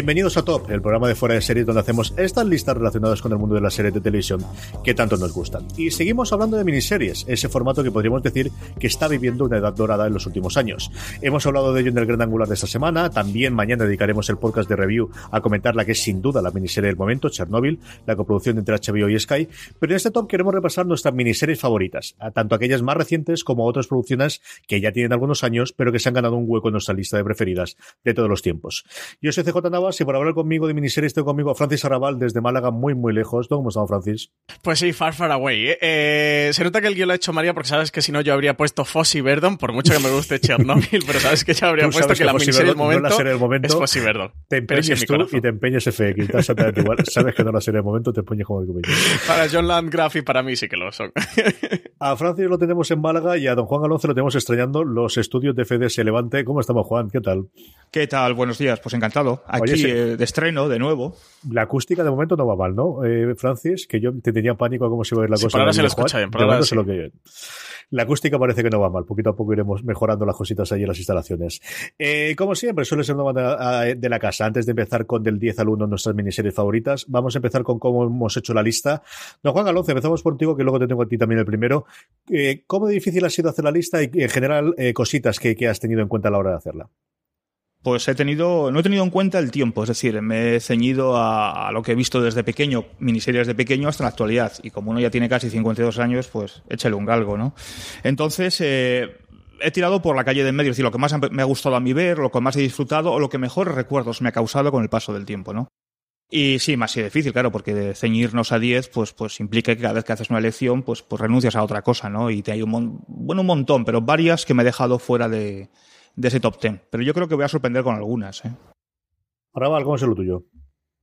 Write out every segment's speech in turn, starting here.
Bienvenidos a Top, el programa de fuera de series donde hacemos estas listas relacionadas con el mundo de las series de televisión que tanto nos gustan. Y seguimos hablando de miniseries, ese formato que podríamos decir que está viviendo una edad dorada en los últimos años. Hemos hablado de ello en el gran angular de esta semana, también mañana dedicaremos el podcast de review a comentar la que es sin duda la miniserie del momento, Chernobyl, la coproducción entre HBO y Sky, pero en este top queremos repasar nuestras miniseries favoritas, tanto aquellas más recientes como otras producciones que ya tienen algunos años, pero que se han ganado un hueco en nuestra lista de preferidas de todos los tiempos. Yo soy CJ y por hablar conmigo de miniseries tengo conmigo a Francis Arrabal desde Málaga, muy, muy lejos. ¿Cómo estamos, Francis? Pues sí, far, far away. ¿eh? Eh, se nota que el guion lo ha hecho María porque sabes que si no yo habría puesto Fossi Verdon, por mucho que me guste Chernobyl, pero sabes que yo habría puesto que, la miniserie del momento, no la momento es Fossi Verdon. Te empeñes tú y te empeñes FX. exactamente igual. Sabes que no la serie del momento, te empeñes como el Para John Landgraf y para mí sí que lo son. a Francis lo tenemos en Málaga y a don Juan Alonso lo tenemos extrañando los estudios de FDS Levante. ¿Cómo estamos, Juan? ¿Qué tal? ¿Qué tal? Buenos días. Pues encantado. Aquí eh, de estreno, de nuevo. La acústica de momento no va mal, ¿no, eh, Francis? Que yo te tenía pánico a cómo se va a ir la cosa. Para se lo escucha bien, para lo que... La acústica parece que no va mal. Poquito a poco iremos mejorando las cositas ahí en las instalaciones. Eh, como siempre, suele ser una banda de la casa. Antes de empezar con del 10 al 1 nuestras miniseries favoritas, vamos a empezar con cómo hemos hecho la lista. Don Juan Alonso, empezamos por ti, que luego te tengo a ti también el primero. Eh, ¿Cómo difícil ha sido hacer la lista y, en general, eh, cositas que, que has tenido en cuenta a la hora de hacerla? Pues he tenido, no he tenido en cuenta el tiempo, es decir, me he ceñido a, lo que he visto desde pequeño, miniseries de pequeño hasta la actualidad. Y como uno ya tiene casi 52 años, pues échale un galgo, ¿no? Entonces, eh, he tirado por la calle de en medio, es decir, lo que más me ha gustado a mí ver, lo que más he disfrutado o lo que mejores recuerdos me ha causado con el paso del tiempo, ¿no? Y sí, más difícil, claro, porque ceñirnos a 10, pues, pues implica que cada vez que haces una elección, pues, pues renuncias a otra cosa, ¿no? Y te hay un, bueno, un montón, pero varias que me he dejado fuera de, de ese top 10. Pero yo creo que voy a sorprender con algunas. ¿eh? Ahora, ¿cómo es lo tuyo?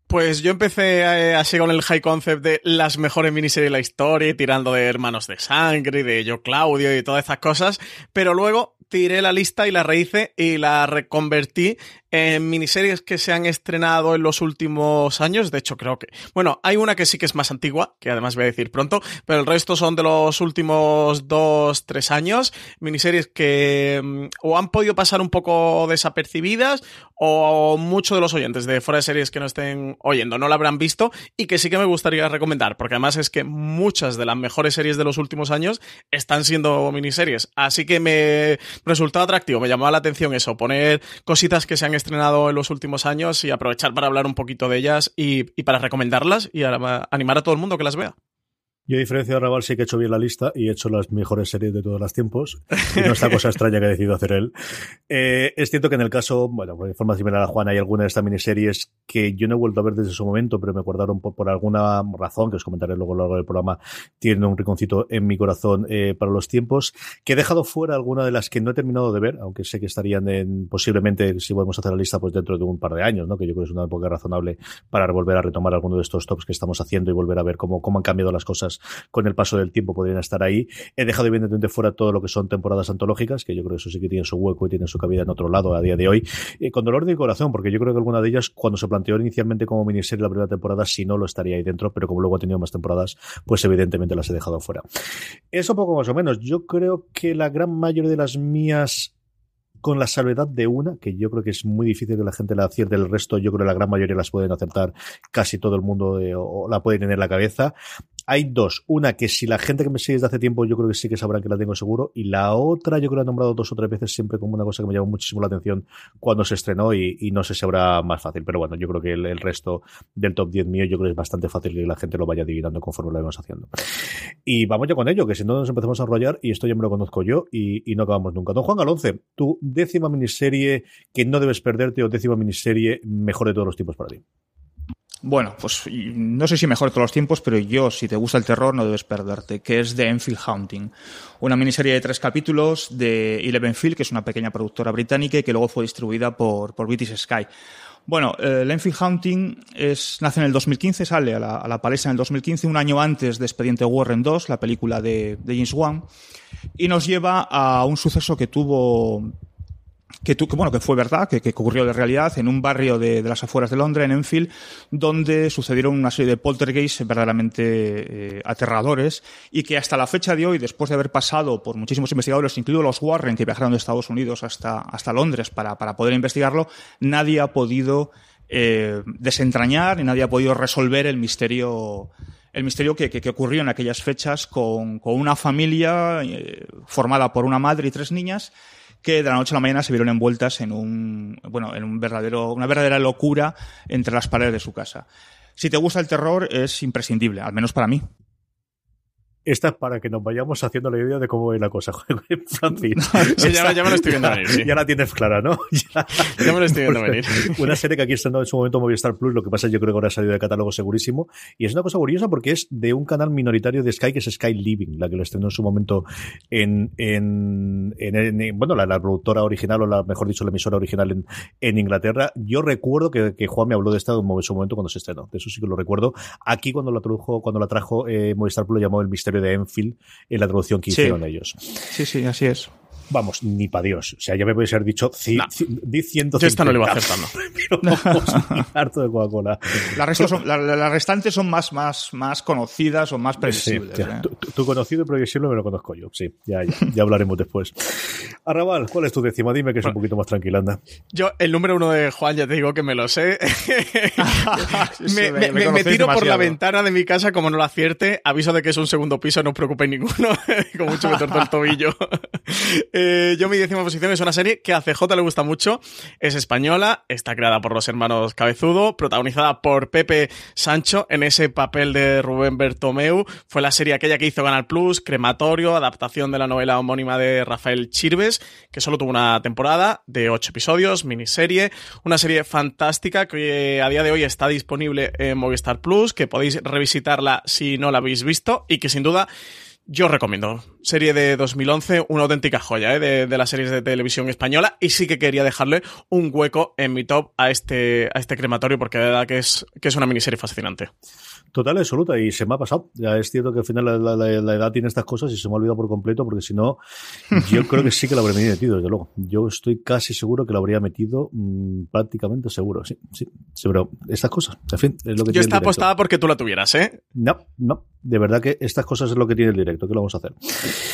Pues yo empecé eh, así con el high concept de las mejores miniseries de la historia, tirando de Hermanos de Sangre, y de Yo Claudio y todas esas cosas, pero luego tiré la lista y la rehice y la reconvertí en miniseries que se han estrenado en los últimos años. De hecho, creo que. Bueno, hay una que sí que es más antigua, que además voy a decir pronto, pero el resto son de los últimos dos, tres años. Miniseries que mm, o han podido pasar un poco desapercibidas o muchos de los oyentes de fuera de series que no estén oyendo no la habrán visto y que sí que me gustaría recomendar, porque además es que muchas de las mejores series de los últimos años están siendo miniseries. Así que me resultó atractivo, me llamaba la atención eso, poner cositas que se han estrenado en los últimos años y aprovechar para hablar un poquito de ellas y, para recomendarlas y animar a todo el mundo que las vea. Yo, a diferencia de Raval, sí que he hecho bien la lista y he hecho las mejores series de todos los tiempos. Y no esta cosa extraña que ha decidido hacer él. Eh, es cierto que en el caso, bueno, de forma similar a Juan, hay alguna de estas miniseries que yo no he vuelto a ver desde su momento, pero me acordaron por, por alguna razón, que os comentaré luego a lo largo del programa, tienen un rinconcito en mi corazón eh, para los tiempos, que he dejado fuera alguna de las que no he terminado de ver, aunque sé que estarían en, posiblemente, si podemos hacer la lista, pues dentro de un par de años, ¿no? Que yo creo que es una época razonable para volver a retomar alguno de estos tops que estamos haciendo y volver a ver cómo, cómo han cambiado las cosas con el paso del tiempo podrían estar ahí. He dejado evidentemente fuera todo lo que son temporadas antológicas, que yo creo que eso sí que tiene su hueco y tiene su cabida en otro lado a día de hoy. Y con dolor de corazón, porque yo creo que alguna de ellas, cuando se planteó inicialmente como miniserie la primera temporada, si no lo estaría ahí dentro, pero como luego ha tenido más temporadas, pues evidentemente las he dejado fuera. Eso poco más o menos. Yo creo que la gran mayoría de las mías con la salvedad de una, que yo creo que es muy difícil que la gente la acierte, el resto yo creo que la gran mayoría las pueden acertar, casi todo el mundo eh, la puede tener en la cabeza. Hay dos. Una que si la gente que me sigue desde hace tiempo, yo creo que sí que sabrán que la tengo seguro. Y la otra, yo creo que la he nombrado dos o tres veces siempre como una cosa que me llamó muchísimo la atención cuando se estrenó y, no sé si habrá más fácil. Pero bueno, yo creo que el, resto del top 10 mío, yo creo que es bastante fácil que la gente lo vaya adivinando conforme lo vamos haciendo. Y vamos ya con ello, que si no nos empezamos a enrollar, y esto ya me lo conozco yo y, no acabamos nunca. Don Juan Galonce, tu décima miniserie que no debes perderte o décima miniserie mejor de todos los tiempos para ti. Bueno, pues no sé si mejor todos los tiempos, pero yo, si te gusta el terror, no debes perderte, que es The Enfield Haunting. Una miniserie de tres capítulos de Eleven Field, que es una pequeña productora británica y que luego fue distribuida por, por British Sky. Bueno, eh, Enfield Haunting es, nace en el 2015, sale a la, a la, palestra en el 2015, un año antes de Expediente Warren 2, la película de, de James Wan, y nos lleva a un suceso que tuvo que, que, bueno, que fue verdad, que, que, ocurrió de realidad en un barrio de, de, las afueras de Londres, en Enfield, donde sucedieron una serie de poltergeists verdaderamente eh, aterradores y que hasta la fecha de hoy, después de haber pasado por muchísimos investigadores, incluidos los Warren, que viajaron de Estados Unidos hasta, hasta Londres para, para poder investigarlo, nadie ha podido eh, desentrañar y nadie ha podido resolver el misterio el misterio que, que, que, ocurrió en aquellas fechas con, con una familia eh, formada por una madre y tres niñas que de la noche a la mañana se vieron envueltas en un, bueno, en un verdadero, una verdadera locura entre las paredes de su casa. Si te gusta el terror, es imprescindible, al menos para mí. Esta es para que nos vayamos haciendo la idea de cómo va la cosa, Francis. sí, ya, ya, me lo estoy viendo venir. Sí. Ya la tienes clara, ¿no? Ya, ya me lo estoy viendo venir. Una serie que aquí está en su momento Movistar Plus, lo que pasa es yo creo que ahora ha salido de catálogo segurísimo. Y es una cosa curiosa porque es de un canal minoritario de Sky que es Sky Living, la que lo estrenó en su momento en, en, en, en bueno, la, la, productora original, o la, mejor dicho, la emisora original en, en Inglaterra. Yo recuerdo que, que, Juan me habló de esta en su momento cuando se estrenó. De eso sí que lo recuerdo. Aquí cuando la tradujo, cuando la trajo eh, Movistar Plus, lo llamó El Misterio de Enfield en la traducción que hicieron ellos. Sí, sí, así es. Vamos, ni para Dios. O sea, ya me puede ser dicho, No. di 150. Yo esta no le iba a hacer tanto. Pero vamos, harto de Coca-Cola. Las, restos son- la- la- las restantes son más, más, más conocidas o más Sí, previsibles. ya. ¿eh? tu, conocido y previsible me lo conozco yo. Sí, ya, ya, ya hablaremos después. Arrabal, ¿cuál es tu décima? Dime que es un poquito más tranquila, anda. Yo, el número uno de Juan, ya te digo que me lo sé. Me, me- me- me me conocéis tiro por la ventana de mi casa como no lo acierte. Aviso de que es un segundo piso, no os preocupéis ninguno. Con mucho me torto el tobillo. Eh, yo mi décima posición es una serie que a CJ le gusta mucho. Es española, está creada por los hermanos Cabezudo, protagonizada por Pepe Sancho en ese papel de Rubén Bertomeu. Fue la serie aquella que hizo Canal Plus, Crematorio, adaptación de la novela homónima de Rafael Chirves, que solo tuvo una temporada de ocho episodios, miniserie. Una serie fantástica que a día de hoy está disponible en Movistar Plus, que podéis revisitarla si no la habéis visto y que sin duda yo recomiendo. Serie de 2011, una auténtica joya ¿eh? de, de las series de televisión española y sí que quería dejarle un hueco en mi top a este, a este crematorio porque de verdad que es, que es una miniserie fascinante. Total, absoluta, y se me ha pasado. Ya es cierto que al final la, la- la- la edad tiene estas cosas y se me ha olvidado por completo, porque si no, yo creo que sí que la habría metido, desde luego. Yo estoy casi seguro que la habría metido mm, prácticamente seguro, sí, sí, sí, pero estas cosas, en fin, es lo que tiene Yo está apostada porque tú la tuvieras, ¿eh? No, no, de verdad que estas cosas es lo que tiene el directo, ¿qué lo vamos a hacer?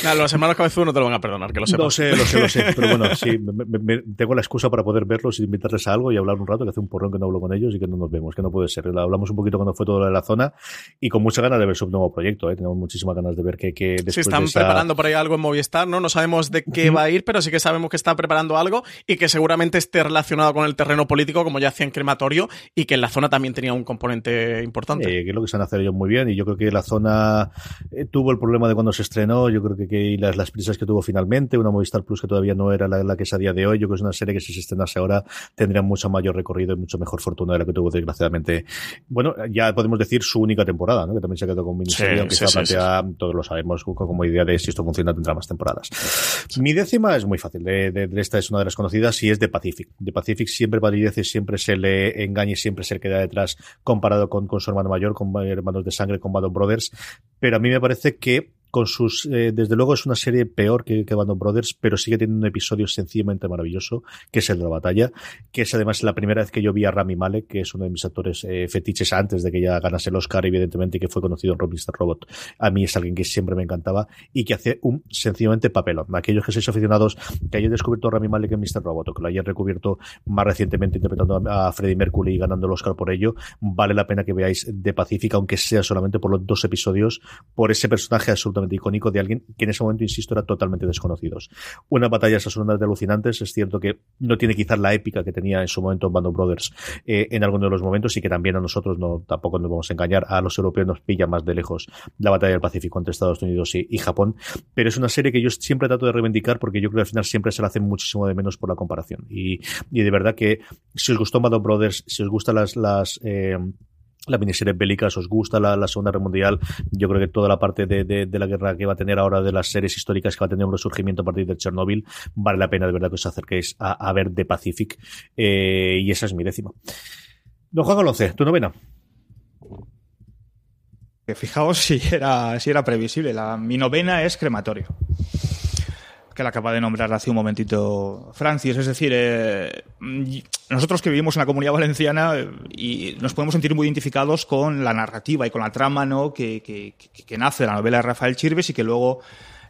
Nada, los hermanos Cabezudo no te lo van a perdonar, que lo sepas. Lo sé, lo sé, lo sé, pero bueno, sí, me- me- me- tengo la excusa para poder verlos y invitarles a algo y hablar un rato, que hace un porrón que no hablo con ellos y que no nos vemos, que no puede ser. Hablamos un poquito cuando fue todo lo de la zona y con muchas ganas de ver su nuevo proyecto, ¿eh? tenemos muchísimas ganas de ver que, que después Sí, están de esa- preparando por ahí algo en Movistar, ¿no? No sabemos de qué va a ir, pero sí que sabemos que están preparando algo y que seguramente esté relacionado con el terreno político, como ya hacían crematorio, y que en la zona también tenía un componente importante. Eh, que es lo que saben hacer ellos muy bien y yo creo que la zona eh, tuvo el problema de cuando se estrenó, yo creo que, que las, las prisas que tuvo finalmente, una Movistar Plus que todavía no era la, la que es a día de hoy, yo creo que es una serie que si se estrenase ahora tendría mucho mayor recorrido y mucho mejor fortuna de la que tuvo desgraciadamente. Bueno, ya podemos decir su única temporada, ¿no? que también se quedó con miniserie, Sí, aunque sí, se plantea, todos lo sabemos, como idea de si esto funciona tendrá más temporadas. Mi décima es muy fácil, de, de- de esta es una de las conocidas y es de Pacific. De Pacific siempre palidece, siempre se le engaña y siempre se le queda detrás comparado con, con su hermano mayor, con hermanos de sangre, con of Brothers, pero a mí me parece que con sus, eh, desde luego es una serie peor que, que Band of Brothers, pero sigue teniendo un episodio sencillamente maravilloso, que es el de la batalla, que es además la primera vez que yo vi a Rami Malek, que es uno de mis actores eh, fetiches antes de que ya ganase el Oscar, evidentemente, que fue conocido en Rob Mr. Robot. A mí es alguien que siempre me encantaba y que hace un sencillamente papelón. Aquellos que sois aficionados, que hayan descubierto a Rami Malek en Mr. Robot o que lo hayan recubierto más recientemente interpretando a Freddie Mercury y ganando el Oscar por ello, vale la pena que veáis de Pacífica, aunque sea solamente por los dos episodios, por ese personaje absolutamente icónico de alguien que en ese momento, insisto, era totalmente desconocidos. Una batalla absolutamente alucinantes. Es cierto que no tiene quizás la épica que tenía en su momento Band of Brothers eh, en alguno de los momentos y que también a nosotros no tampoco nos vamos a engañar, a los europeos nos pilla más de lejos la batalla del Pacífico entre Estados Unidos y, Japón. Pero es una serie que yo siempre trato de reivindicar porque yo creo que al final siempre se la hace muchísimo de menos por la comparación. Y, y de verdad que si os gustó Band of Brothers, si os gustan las, las eh, la miniserie bélica, os gusta la, Segunda Guerra Mundial, yo creo que toda la parte de, de, la guerra que va a tener ahora, de las series históricas que va a tener un resurgimiento a partir de Chernobyl, vale la pena de verdad que os acerquéis a, ver The Pacific. Eh, y esa es mi décima. Don Juan Alonce, tu novena. Fijaos si era, si era previsible. La, mi novena es crematorio que la acaba de nombrar hace un momentito Francis. Es decir, eh, nosotros que vivimos en la comunidad valenciana eh, y nos podemos sentir muy identificados con la narrativa y con la trama ¿no? que, que, que nace de la novela de Rafael Chirves y que luego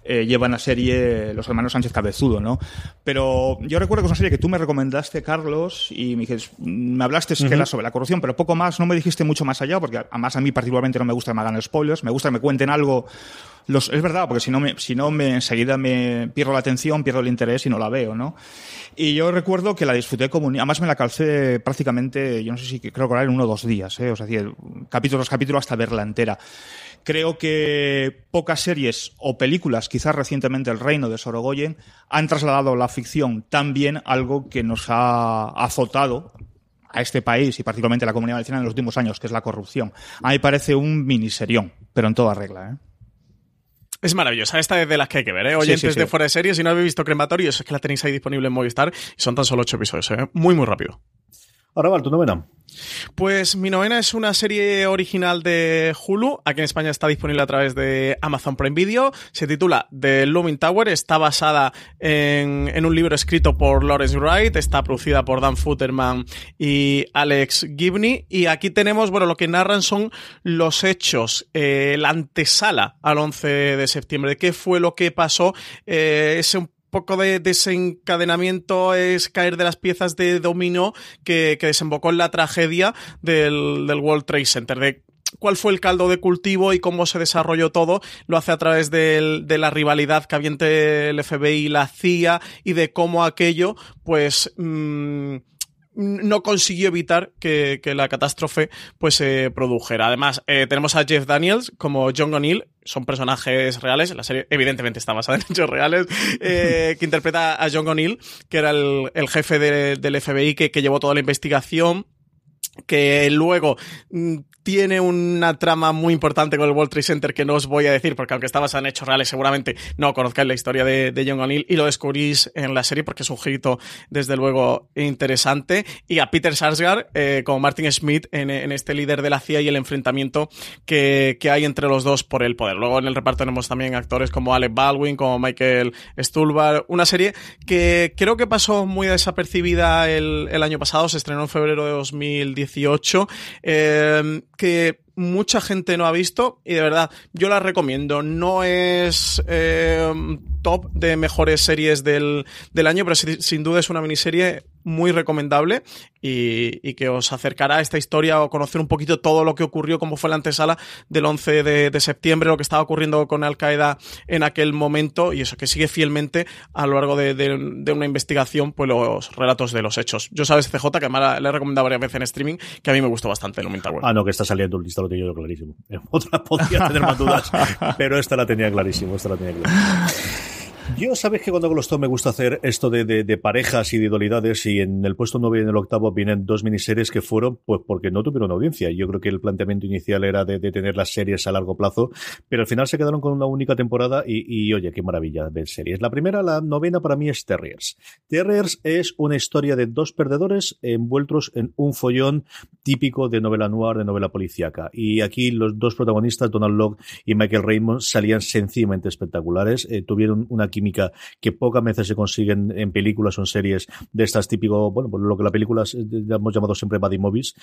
eh, llevan a serie los hermanos Sánchez Cabezudo, ¿no? Pero yo recuerdo que es una serie que tú me recomendaste, Carlos, y me dijiste, me hablaste uh -huh. que era sobre la corrupción, pero poco más, no me dijiste mucho más allá, porque además a mí particularmente no me gusta que me hagan spoilers, me gusta que me cuenten algo los, es verdad, porque si no, me, si no me, enseguida me pierdo la atención, pierdo el interés y no la veo, ¿no? Y yo recuerdo que la disfruté como además me la calcé prácticamente, yo no sé si creo que era en uno o dos días, ¿eh? o sea, capítulo tras capítulo hasta verla entera. Creo que pocas series o películas, quizás recientemente El Reino de Sorogoyen, han trasladado la ficción también algo que nos ha azotado a este país y particularmente a la comunidad valenciana en los últimos años, que es la corrupción. A mí parece un miniserión, pero en toda regla, ¿eh? Es maravillosa, esta es de las que hay que ver, ¿eh? Oyentes sí, sí, sí. de fuera de serie, si no habéis visto Crematorios, es que la tenéis ahí disponible en Movistar y son tan solo ocho episodios, ¿eh? Muy, muy rápido. Ahora va, tu novena. Pues mi novena es una serie original de Hulu, aquí en España está disponible a través de Amazon Prime Video, se titula The Looming Tower, está basada en, un libro escrito por Lawrence Wright, está producida por Dan Futterman y Alex Gibney, y aquí tenemos, bueno, lo que narran son los hechos, eh, la antesala al 11 de septiembre, qué fue lo que pasó, eh, ese un poco de desencadenamiento es caer de las piezas de dominó que, que desembocó en la tragedia del, del World Trade Center, de cuál fue el caldo de cultivo y cómo se desarrolló todo, lo hace a través de, de, la rivalidad que había entre el FBI y la CIA y de cómo aquello, pues... Mmm, no consiguió evitar que, que, la catástrofe pues se eh, produjera. Además, eh, tenemos a Jeff Daniels como John O'Neill, son personajes reales, la serie evidentemente está basada en hechos reales, eh, que interpreta a John O'Neill, que era el, el jefe de, del FBI que, que llevó toda la investigación que luego mm, tiene una trama muy importante con el World Trade Center que no os voy a decir porque aunque está basada en hechos reales seguramente no conozcáis la historia de, John O'Neill y lo descubrís en la serie porque es un girito desde luego interesante y a Peter Sarsgaard eh, como Martin Smith en, este líder de la CIA y el enfrentamiento que, hay entre los dos por el poder. Luego en el reparto tenemos también actores como Alec Baldwin, como Michael Stuhlbarg, una serie que creo que pasó muy desapercibida el, año pasado, se estrenó en febrero de 2010 18, eh, que mucha gente no ha visto y de verdad yo la recomiendo. No es eh, top de mejores series del, del año, pero sin, sin duda es una miniserie muy recomendable y, y, que os acercará a esta historia o conocer un poquito todo lo que ocurrió, cómo fue la antesala del 11 de, de septiembre, lo que estaba ocurriendo con Al Qaeda en aquel momento y eso que sigue fielmente a lo largo de, de, de una investigación, pues los relatos de los hechos. Yo sabes, CJ, que además le he recomendado varias veces en streaming, que a mí me gustó bastante el Tower. Ah, no, que está saliendo un lista, lo tenía yo clarísimo. Otra podría tener más dudas, pero esta la tenía clarísimo, esta la tenía clarísimo. Yo sabes que cuando hago los top me gusta hacer esto de, de, de, parejas y de idolidades y en el puesto 9 y en el octavo vienen dos miniseries que fueron pues porque no tuvieron audiencia. Yo creo que el planteamiento inicial era de, de tener las series a largo plazo, pero al final se quedaron con una única temporada y, y, oye, qué maravilla de series. La primera, la novena para mí es Terriers. Terriers es una historia de dos perdedores envueltos en un follón típico de novela noir, de novela policíaca. Y aquí los dos protagonistas, Donald Locke y Michael Raymond, salían sencillamente espectaculares. Eh, tuvieron una química que pocas veces se consiguen en películas o en series de estas típico, bueno, por lo que la película hemos llamado siempre Buddy Movies.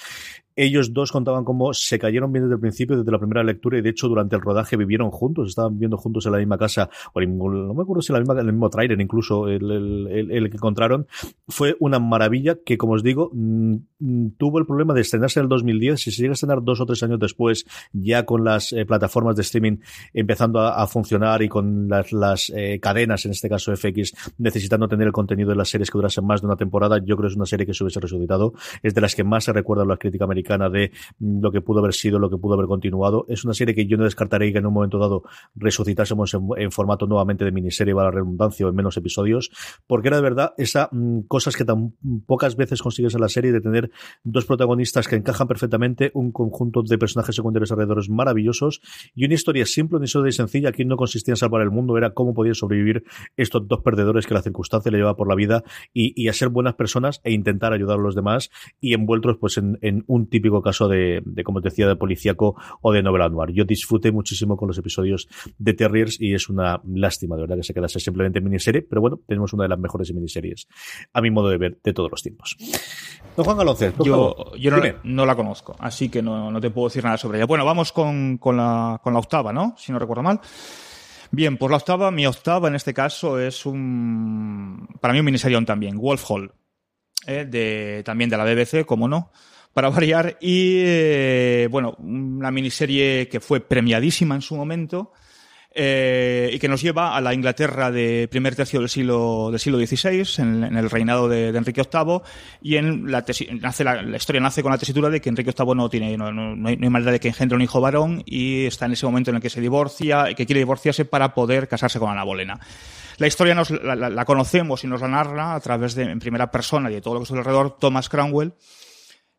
Ellos dos contaban cómo se cayeron bien desde el principio, desde la primera lectura, y de hecho durante el rodaje vivieron juntos, estaban viviendo juntos en la misma casa, o no me acuerdo si en, la misma, en el mismo trailer incluso, el, el, que encontraron. Fue una maravilla que, como os digo, mm, tuvo el problema de estrenarse en el 2010. Si se llega a estrenar dos o tres años después, ya con las eh, plataformas de streaming empezando a, funcionar y con las, las eh, cadenas, en este caso FX, necesitando tener el contenido de las series que durasen más de una temporada, yo creo que es una serie que se hubiese resucitado. Es de las que más se recuerda la crítica americana de mm, lo que pudo haber sido, lo que pudo haber continuado. Es una serie que yo no descartaré que en un momento dado resucitásemos en, formato nuevamente de miniserie, para la redundancia, o en menos episodios, porque era de verdad esa cosas que tan pocas veces consigues en la serie de tener dos protagonistas que encajan perfectamente, un conjunto de personajes secundarios alrededor maravillosos y una historia simple, una historia sencilla. Aquí no consistía en salvar el mundo, era cómo podían sobrevivir estos dos perdedores que la circunstancia le lleva por la vida y, a ser buenas personas e intentar ayudar a los demás y envueltos pues en, un típico caso de, como te decía, de policíaco o de novela noir. Yo disfruté muchísimo con los episodios de Terriers y es una lástima de verdad que se quedase simplemente miniserie, pero bueno, tenemos una de las mejores miniseries a mi modo de ver de todos los tiempos. Don Juan Galonce, yo, yo no, la conozco, así que no, te puedo decir nada sobre ella. Bueno, vamos con, la, con la octava, ¿no? Si no recuerdo mal. Bien, pues la octava, mi octava en este caso es un, para mí un miniserión también, Wolf Hall, ¿eh? de, también de la BBC, como no, para variar, y eh, bueno, una miniserie que fue premiadísima en su momento, eh, y que nos lleva a la Inglaterra de primer tercio del siglo, del siglo XVI, en, el reinado de, Enrique VIII, y en la, nace la, historia nace con la tesitura de que Enrique VIII no tiene no, no, hay, manera de que engendre un hijo varón y está en ese momento en el que se divorcia que quiere divorciarse para poder casarse con Ana Bolena. La historia nos, la, conocemos y nos la narra a través de, en primera persona y de todo lo que está alrededor, Thomas Cromwell,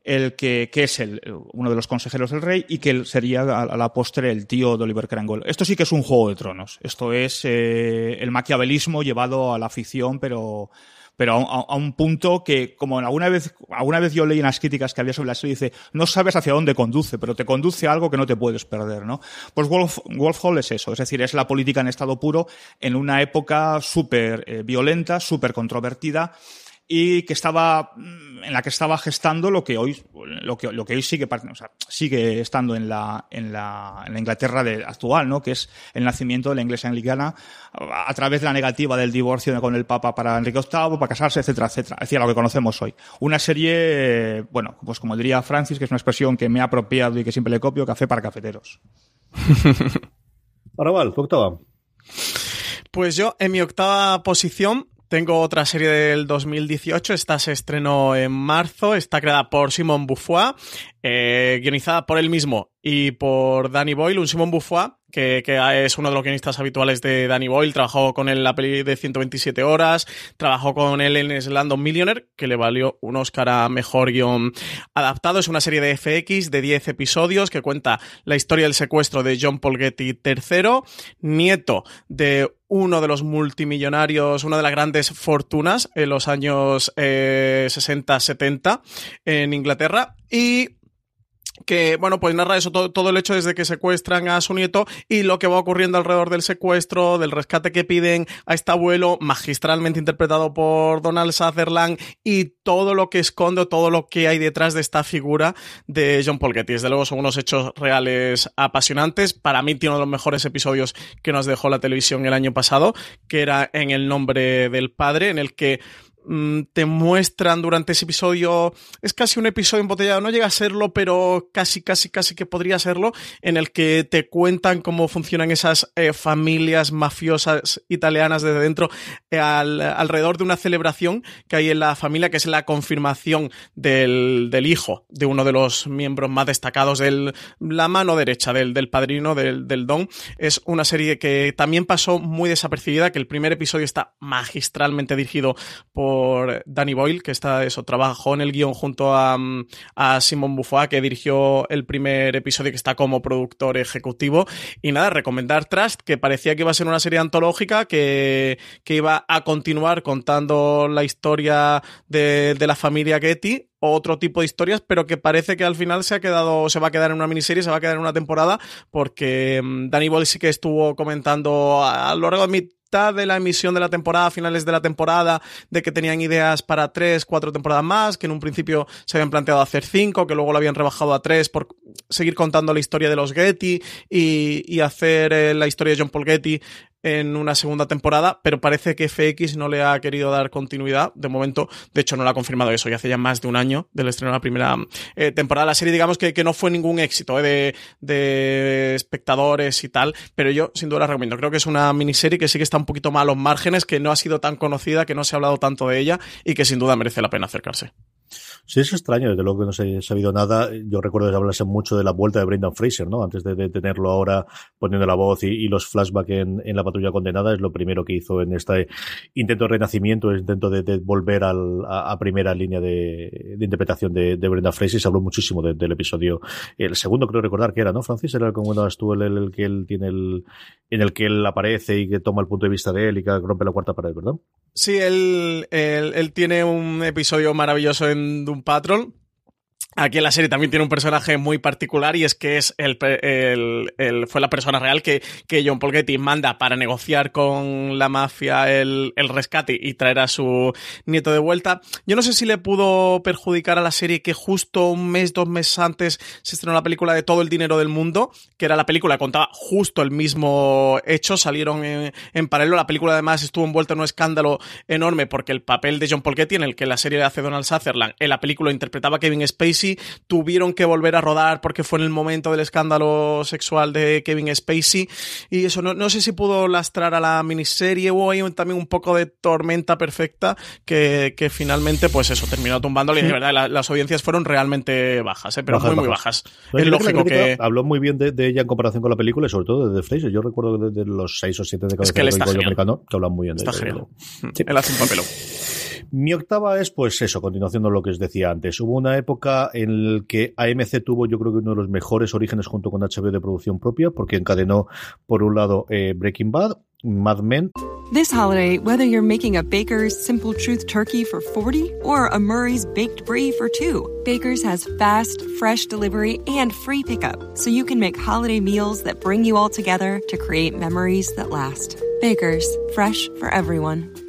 el que, que es el, uno de los consejeros del rey y que sería a, la postre el tío de Oliver Cromwell. Esto sí que es un juego de tronos. Esto es eh, el maquiavelismo llevado a la ficción, pero, pero a, un punto que, como alguna vez, alguna vez yo leí unas críticas que había sobre la serie, dice, no sabes hacia dónde conduce, pero te conduce a algo que no te puedes perder, ¿no? Pues Wolf, Wolf Hall es eso, es decir, es la política en estado puro en una época súper eh, violenta, súper controvertida, y que estaba mm, en la que estaba gestando lo que hoy lo que, lo que hoy sigue o sea, sigue estando en la, en la, en la Inglaterra de, actual no que es el nacimiento de la iglesia anglicana a través de la negativa del divorcio con el Papa para Enrique VIII para casarse etcétera etcétera. Es decir lo que conocemos hoy. Una serie bueno pues como diría Francis que es una expresión que me ha apropiado y que siempre le copio café para cafeteros. Ahora va, octava. Pues yo, en mi octava posición, tengo otra serie del 2018, esta se estrenó en marzo, está creada por Simon Beaufoy, eh, guionizada por él mismo y por Danny Boyle, un Simon Beaufoy que, es uno de los guionistas habituales de Danny Boyle, trabajó con él en la peli de 127 horas, trabajó con él en Slandon Millionaire, que le valió un Oscar a Mejor Guión Adaptado. Es una serie de FX de 10 episodios que cuenta la historia del secuestro de John Paul Getty III, nieto de uno de los multimillonarios, una de las grandes fortunas en los años 60-70 eh, en Inglaterra y que, bueno, pues narra eso, todo, el hecho desde que secuestran a su nieto y lo que va ocurriendo alrededor del secuestro, del rescate que piden a este abuelo, magistralmente interpretado por Donald Sutherland, y todo lo que esconde, todo lo que hay detrás de esta figura de John Paul Getty. Desde luego son unos hechos reales apasionantes. Para mí tiene uno de los mejores episodios que nos dejó la televisión el año pasado, que era en el nombre del padre, en el que te muestran durante ese episodio, es casi un episodio embotellado, no llega a serlo, pero casi, casi, casi que podría serlo, en el que te cuentan cómo funcionan esas eh, familias mafiosas italianas desde dentro, eh, alrededor de una celebración que hay en la familia, que es la confirmación del, del hijo de uno de los miembros más destacados de la mano derecha del, del padrino del, del Don. Es una serie que también pasó muy desapercibida, que el primer episodio está magistralmente dirigido por Danny Boyle, que está eso, trabajó en el guion junto a, a Simon Beaufoy, que dirigió el primer episodio, que está como productor ejecutivo. Y nada, recomendar Trust, que parecía que iba a ser una serie antológica, que, que iba a continuar contando la historia de, de la familia Getty otro tipo de historias, pero que parece que al final se ha quedado, se va a quedar en una miniserie, se va a quedar en una temporada, porque mm, Danny Boyle sí que estuvo comentando a lo largo de mi de la emisión de la temporada, finales de la temporada, de que tenían ideas para tres, cuatro temporadas más, que en un principio se habían planteado hacer cinco, que luego lo habían rebajado a tres por seguir contando la historia de los Getty y, y hacer eh, la historia de John Paul Getty en una segunda temporada, pero parece que FX no le ha querido dar continuidad. De momento, de hecho, no lo ha confirmado eso, ya hace ya más de un año del estreno de la primera eh, temporada. La serie, digamos que, que, no fue ningún éxito eh, de, de, espectadores y tal, pero yo sin duda la recomiendo. Creo que es una miniserie que sí que está un poquito más a los márgenes, que no ha sido tan conocida, que no se ha hablado tanto de ella y que sin duda merece la pena acercarse. Sí, es extraño, desde luego que no se ha sabido nada. Yo recuerdo que hablarse mucho de la vuelta de Brendan Fraser, ¿no? Antes de, de tenerlo ahora poniendo la voz y, los flashbacks en, la patrulla condenada, es lo primero que hizo en este intento de renacimiento, intento de, volver al, a, primera línea de, interpretación de, Brendan Fraser. Se habló muchísimo del episodio, el segundo creo recordar que era, ¿no, Francis? Era el el, el, el, que él tiene el, en el que él aparece y que toma el punto de vista de él y que rompe la cuarta pared, ¿verdad? Sí, él, él, él tiene un episodio maravilloso en Doom Patrol Aquí en la serie también tiene un personaje muy particular y es que es el, el, el, fue la persona real que, que John Paul Getty manda para negociar con la mafia el, el rescate y traer a su nieto de vuelta. Yo no sé si le pudo perjudicar a la serie que justo un mes, dos meses antes se estrenó la película de Todo el Dinero del Mundo, que era la película que contaba justo el mismo hecho, salieron en, paralelo. La película además estuvo envuelta en un escándalo enorme porque el papel de John Paul Getty, en el que la serie hace Donald Sutherland, en la película interpretaba Kevin Spacey tuvieron que volver a rodar porque fue en el momento del escándalo sexual de Kevin Spacey y eso no, no sé si pudo lastrar a la miniserie o hay también un poco de tormenta perfecta que, que finalmente pues eso terminó tumbando y de verdad la, las audiencias fueron realmente bajas, ¿eh? pero bajas, muy bajas. muy bajas. es lógico que, habló muy bien de, de, ella en comparación con la película y sobre todo de The Fraser. Yo recuerdo de, de los seis o siete de cada es que él está americano que hablan muy bien de está ella. Genial. Sí. Él hace un papelón. Mi octava es, pues eso, continuación de lo que os decía antes. Hubo una época en el que AMC tuvo, yo creo que uno de los mejores orígenes junto con HBO de producción propia, porque encadenó, por un lado, eh, Breaking Bad, Mad Men. This holiday, whether you're making a Baker's Simple Truth turkey for 40 or a Murray's Baked Brie for two, Baker's has fast, fresh delivery and free pickup, so you can make holiday meals that bring you all together to create memories that last. Baker's, fresh for everyone.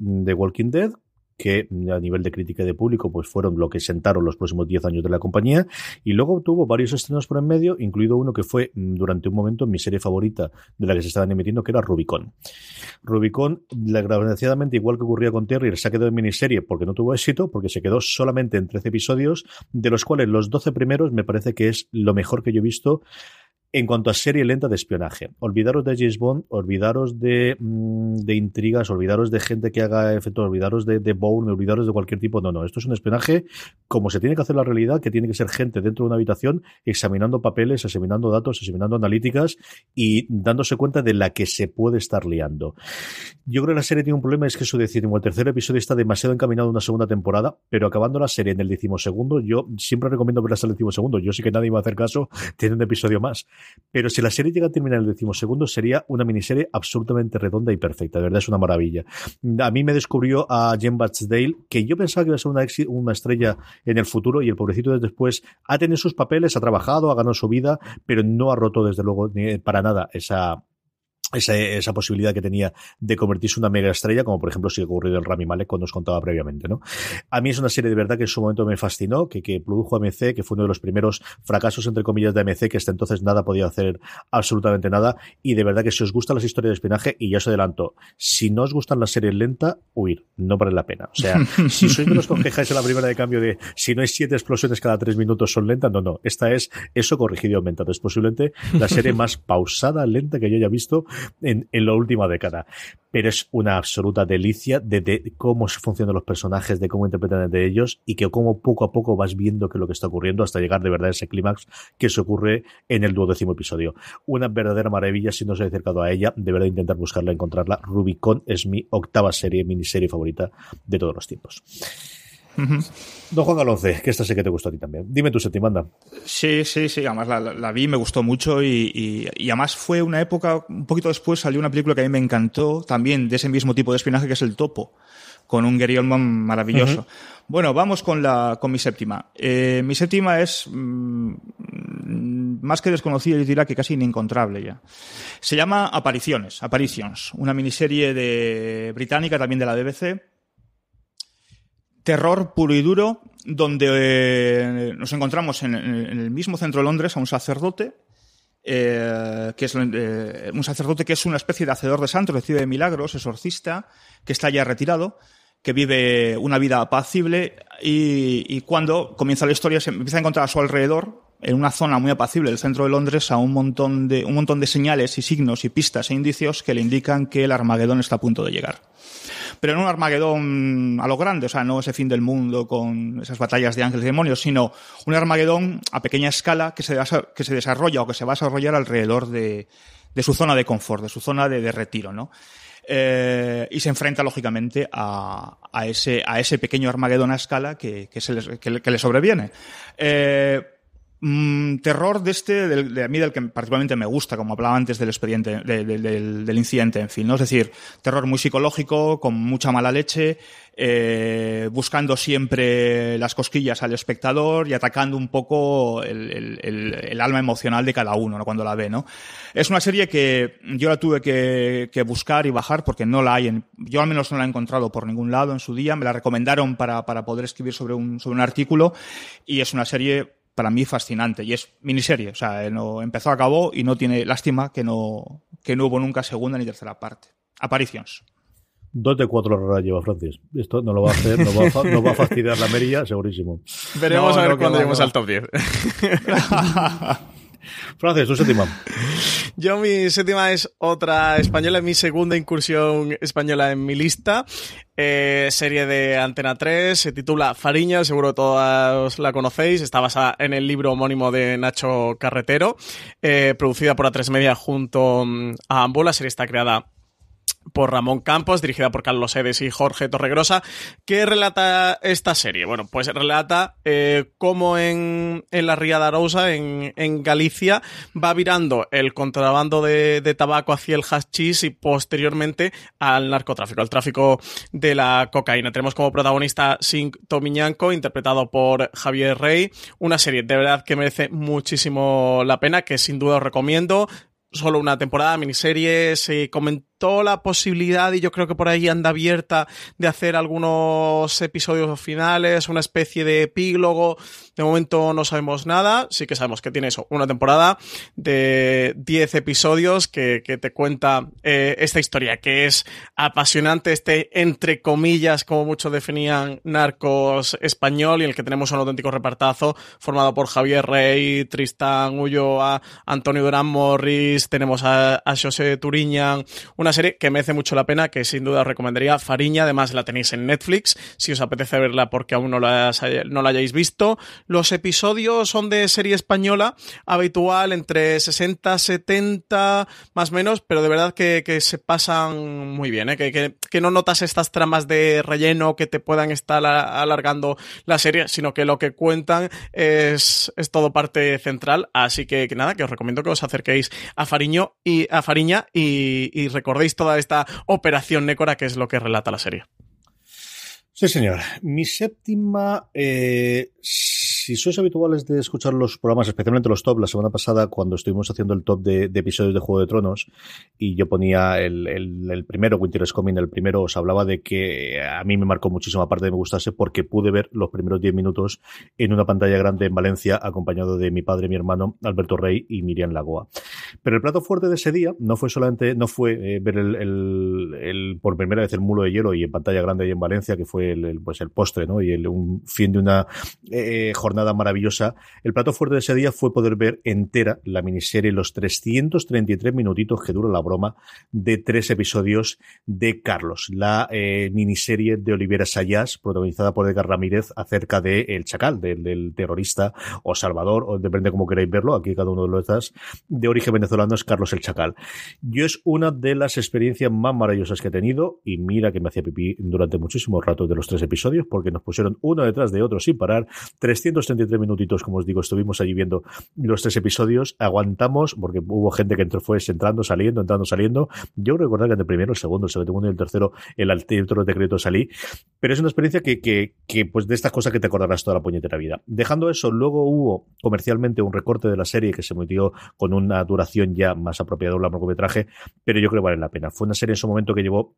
De Walking Dead, que a nivel de crítica de público pues fueron lo que sentaron los próximos 10 años de la compañía y luego tuvo varios estrenos por en medio, incluido uno que fue durante un momento mi serie favorita de la que se estaban emitiendo que era Rubicon. Rubicon, desgraciadamente igual que ocurría con Terrier, se ha quedado en miniserie porque no tuvo éxito, porque se quedó solamente en 13 episodios, de los cuales los 12 primeros me parece que es lo mejor que yo he visto en cuanto a serie lenta de espionaje. Olvidaros de James Bond, olvidaros de, de intrigas, olvidaros de gente que haga efecto, olvidaros de, de Bourne, olvidaros de cualquier tipo. No, no, esto es un espionaje como se tiene que hacer la realidad, que tiene que ser gente dentro de una habitación examinando papeles, examinando datos, examinando analíticas y dándose cuenta de la que se puede estar liando. Yo creo que la serie tiene un problema, es que su decimos, el tercer episodio está demasiado encaminado a una segunda temporada, pero acabando la serie en el decimosegundo, yo siempre recomiendo verla hasta el decimosegundo. Yo sí que nadie va a hacer caso, tiene un episodio más. Pero si la serie llega a terminar en el decimosegundo, sería una miniserie absolutamente redonda y perfecta. De verdad es una maravilla. A mí me descubrió a Jen Batchdale, que yo pensaba que iba a ser una, una estrella en el futuro, y el pobrecito desde después ha tenido sus papeles, ha trabajado, ha ganado su vida, pero no ha roto desde luego ni para nada esa esa, esa, posibilidad que tenía de convertirse en una mega estrella, como por ejemplo si ocurrido en Rami Malek cuando os contaba previamente, ¿no? A mí es una serie de verdad que en su momento me fascinó, que, que produjo AMC, que fue uno de los primeros fracasos entre comillas de AMC, que hasta entonces nada podía hacer absolutamente nada, y de verdad que si os gustan las historias de espionaje, y ya os adelanto, si no os gustan las series lenta, huir, no vale la pena. O sea, si sois de los que quejáis en la primera de cambio de si no hay siete explosiones cada tres minutos son lentas, no, no, esta es eso corregido y aumentado. Es posiblemente la serie más pausada, lenta que yo haya visto en, la última década. Pero es una absoluta delicia de, de, cómo funcionan los personajes, de cómo interpretan de ellos y que cómo poco a poco vas viendo que lo que está ocurriendo hasta llegar de verdad a ese clímax que se ocurre en el duodécimo episodio. Una verdadera maravilla, si no os he acercado a ella, de verdad intentar buscarla, encontrarla. Rubicon es mi octava serie, miniserie favorita de todos los tiempos. Uh -huh. Don Juan Galonce, que esta sé que te gustó a ti también. Dime tu séptima, anda. Sí, sí, sí. Además la, la vi, me gustó mucho y, y, y, además fue una época, un poquito después salió una película que a mí me encantó, también de ese mismo tipo de espionaje que es El Topo, con un Gary Oldman maravilloso. Uh -huh. Bueno, vamos con, la, con mi séptima. Eh, mi séptima es mmm, más que desconocida, yo diría que casi inencontrable ya. Se llama Apariciones, Apparitions, una miniserie de británica también de la BBC terror puro y duro, donde eh, nos encontramos en, el mismo centro de Londres a un sacerdote, eh, que es eh, un sacerdote que es una especie de hacedor de santos, recibe milagros, exorcista, que está ya retirado, que vive una vida apacible y, y, cuando comienza la historia se empieza a encontrar a su alrededor en una zona muy apacible del centro de Londres a un montón de un montón de señales y signos y pistas e indicios que le indican que el Armagedón está a punto de llegar pero no un Armagedón a lo grande, o sea, no ese fin del mundo con esas batallas de ángeles y demonios, sino un Armagedón a pequeña escala que se, que se desarrolla o que se va a desarrollar alrededor de, de su zona de confort, de su zona de, retiro, ¿no? Eh, y se enfrenta lógicamente a, a, ese, a ese pequeño Armagedón a escala que, que le sobreviene. Eh, Mm, terror de este, de, mí del que particularmente me gusta, como hablaba antes del expediente, de, de, del, del, incidente, en fin, ¿no? Es decir, terror muy psicológico, con mucha mala leche, eh, buscando siempre las cosquillas al espectador y atacando un poco el, el, el alma emocional de cada uno, ¿no? Cuando la ve, ¿no? Es una serie que yo la tuve que, que, buscar y bajar porque no la hay en, yo al menos no la he encontrado por ningún lado en su día, me la recomendaron para, para poder escribir sobre un, sobre un artículo y es una serie para mí fascinante y es miniserie, o sea, no empezó, acabó y no tiene lástima que no, que no hubo nunca segunda ni tercera parte. Apariciones. Dos de cuatro horas lleva Francis. Esto no lo va a hacer, no va a, no va a fastidiar la merilla, segurísimo. Veremos no, a ver no, cuando lleguemos al top 10. Francis, tu séptima. Yo mi séptima es otra española, mi segunda incursión española en mi lista. Eh, serie de Antena 3, se titula Fariña, seguro todas la conocéis, está basada en el libro homónimo de Nacho Carretero, eh, producida por A3 Media junto mm, a ambos. La serie está creada por Ramón Campos, dirigida por Carlos Edes y Jorge Torregrosa. ¿Qué relata esta serie? Bueno, pues relata eh, cómo en, en, la Ría de Arousa, en, en, Galicia, va virando el contrabando de, de, tabaco hacia el hachís y posteriormente al narcotráfico, al tráfico de la cocaína. Tenemos como protagonista Sink Tomiñanco, interpretado por Javier Rey. Una serie de verdad que merece muchísimo la pena, que sin duda os recomiendo solo una temporada, miniserie, se comentó la posibilidad, y yo creo que por ahí anda abierta, de hacer algunos episodios finales, una especie de epílogo. De momento no sabemos nada, sí que sabemos que tiene eso, una temporada de 10 episodios que, que, te cuenta eh, esta historia, que es apasionante, este, entre comillas, como muchos definían, narcos español, y en el que tenemos un auténtico repartazo formado por Javier Rey, Tristán Ulloa, Antonio Durán Morris, tenemos a, a José Turiñan, una serie que merece mucho la pena, que sin duda os recomendaría. Fariña, además la tenéis en Netflix, si os apetece verla porque aún no la, no la hayáis visto. Los episodios son de serie española habitual, entre 60, 70, más o menos, pero de verdad que, que se pasan muy bien, ¿eh? que, que, que, no notas estas tramas de relleno que te puedan estar alargando la serie, sino que lo que cuentan es, es todo parte central. Así que, nada, que os recomiendo que os acerquéis a Fariño y a Fariña y, y recordéis toda esta operación Nécora que es lo que relata la serie. Sí, señor. Mi séptima eh, si sois habituales de escuchar los programas, especialmente los top, la semana pasada cuando estuvimos haciendo el top de, episodios de Juego de Tronos y yo ponía el, el, primero, Winter is Coming, el primero, os hablaba de que a mí me marcó muchísimo, aparte de me gustase, porque pude ver los primeros 10 minutos en una pantalla grande en Valencia, acompañado de mi padre, mi hermano, Alberto Rey y Miriam Lagoa. Pero el plato fuerte de ese día no fue solamente, no fue eh, ver el, el, por primera vez el mulo de hielo y en pantalla grande ahí en Valencia, que fue el, pues el postre, ¿no? Y un fin de una eh, jornada maravillosa. El plato fuerte de ese día fue poder ver entera la miniserie, los 333 minutitos que dura la broma de tres episodios de Carlos, la eh, miniserie de Olivera Sayas, protagonizada por Edgar Ramírez, acerca de El Chacal, del, terrorista o Salvador, o depende cómo queráis verlo, aquí cada uno de los de origen venezolano es Carlos el Chacal. Yo es una de las experiencias más maravillosas que he tenido, y mira que me hacía pipí durante muchísimos ratos de los tres episodios, porque nos pusieron uno detrás de otro sin parar, 333 minutitos, como os digo, estuvimos allí viendo los tres episodios, aguantamos, porque hubo gente que entró, fue entrando, saliendo, entrando, saliendo. Yo recordar que en el primero, el segundo, el segundo y el tercero, el de decreto salí, pero es una experiencia que, que, que, pues de estas cosas que te acordarás toda la puñetera vida. Dejando eso, luego hubo comercialmente un recorte de la serie que se metió con una duración ya más apropiada un largometraje, pero yo creo que vale la pena. Fue una serie en su momento que llevó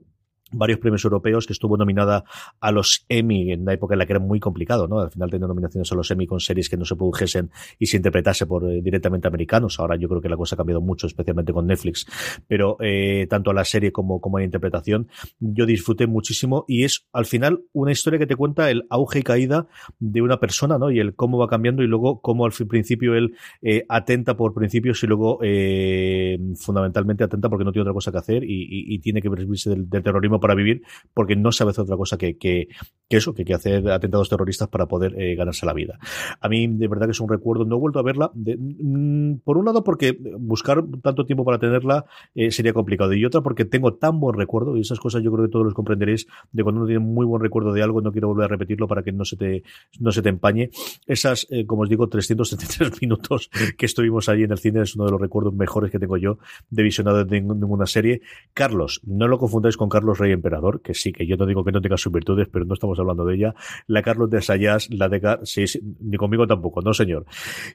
varios premios europeos, que estuvo nominada a los Emmy en una época en la que era muy complicado, ¿no? Al final tener nominaciones a los Emmy con series que no se produjesen y se interpretase por eh, directamente americanos. Ahora yo creo que la cosa ha cambiado mucho, especialmente con Netflix. Pero eh, tanto a la serie como, como a la interpretación, yo disfruté muchísimo y es al final una historia que te cuenta el auge y caída de una persona, ¿no? Y el cómo va cambiando y luego cómo al principio él eh, atenta por principios y luego eh, fundamentalmente atenta porque no tiene otra cosa que hacer y tiene que servirse del, del terrorismo para vivir porque no sabe hacer otra cosa que, que, eso, que, que, hacer atentados terroristas para poder eh, ganarse la vida. A mí, de verdad que es un recuerdo, no he vuelto a verla, mm, por un lado porque buscar tanto tiempo para tenerla eh, sería complicado y otra porque tengo tan buen recuerdo y esas cosas yo creo que todos los comprenderéis de cuando uno tiene muy buen recuerdo de algo, no quiero volver a repetirlo para que no se te, no se te empañe. Esas, eh, como os digo, 373 minutos que estuvimos allí en el cine es uno de los recuerdos mejores que tengo yo de visionado de ninguna serie. Carlos, no lo confundáis con Carlos Rey emperador, que sí, que yo no digo que no tenga sus virtudes, pero no estamos hablando de ella. La Carlos de Sayas, la de sí, sí, ni conmigo tampoco, no señor.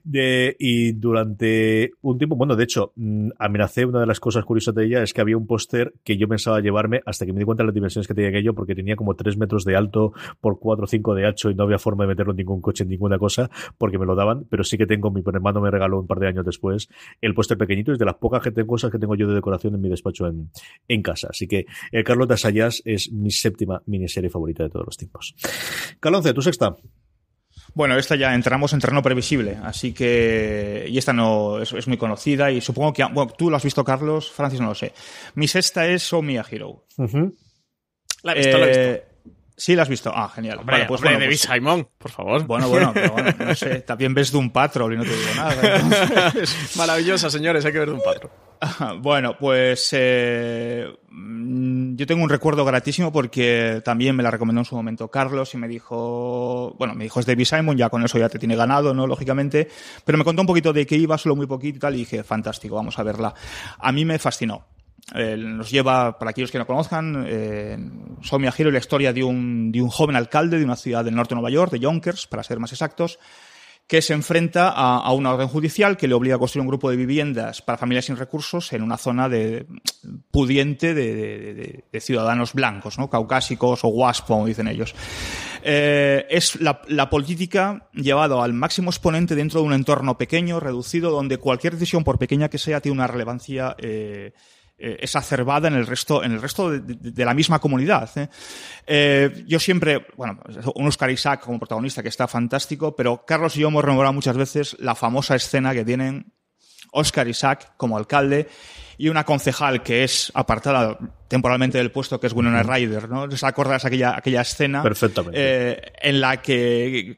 Y durante un tiempo, bueno, de hecho, mm, amenacé una de las cosas curiosas de ella es que había un póster que yo pensaba llevarme hasta que me di cuenta de las dimensiones que tenía aquello, porque tenía como 3 metros de alto por 4 o 5 de ancho y no había forma de meterlo en ningún coche, en ninguna cosa, porque me lo daban, pero sí que tengo, mi hermano me regaló un par de años después el póster pequeñito, es de las pocas cosas que tengo yo de decoración en mi despacho en, en casa. Así que el Carlos de Sayas es mi séptima miniserie favorita de todos los tiempos. Calonce, tu sexta. Bueno, esta ya entramos en terreno previsible, así que. Y esta no es, muy conocida y supongo que. Bueno, tú lo has visto, Carlos, Francis no lo sé. Mi sexta es Oh Mia Hero. La he visto, la he visto. Sí, la has visto. Ah, genial. Hombre, vale, pues, hombre, bueno, pues, Simon, por favor. Bueno, bueno, pero bueno, no sé. También ves de un patrol y no te digo nada. Maravillosa, señores, hay que ver de un patrol. Bueno, pues eh, yo tengo un recuerdo gratísimo porque también me la recomendó en su momento Carlos y me dijo, bueno, me dijo es David Simon, ya con eso ya te tiene ganado, ¿no? Lógicamente, pero me contó un poquito de qué iba, solo muy poquito y tal, y dije, fantástico, vamos a verla. A mí me fascinó. Eh, nos lleva, para aquellos que no conozcan, eh, Somia Giro, la historia de un, de un joven alcalde de una ciudad del norte de Nueva York, de Yonkers, para ser más exactos, que se enfrenta a, a, una orden judicial que le obliga a construir un grupo de viviendas para familias sin recursos en una zona de, pudiente de, de, de ciudadanos blancos, ¿no? caucásicos o WASP, como dicen ellos. Eh, es la, la, política llevada al máximo exponente dentro de un entorno pequeño, reducido, donde cualquier decisión, por pequeña que sea, tiene una relevancia eh, eh, exacerbada en el resto, en el resto de, de, de la misma comunidad. ¿eh? Eh, yo siempre, bueno, un Oscar Isaac como protagonista que está fantástico, pero Carlos y yo hemos rememorado muchas veces la famosa escena que tienen Oscar Isaac como alcalde y una concejal que es apartada temporalmente del puesto, que es Winona Ryder, ¿no? ¿Os acordáis aquella, aquella escena? Perfectamente. Eh, en la que...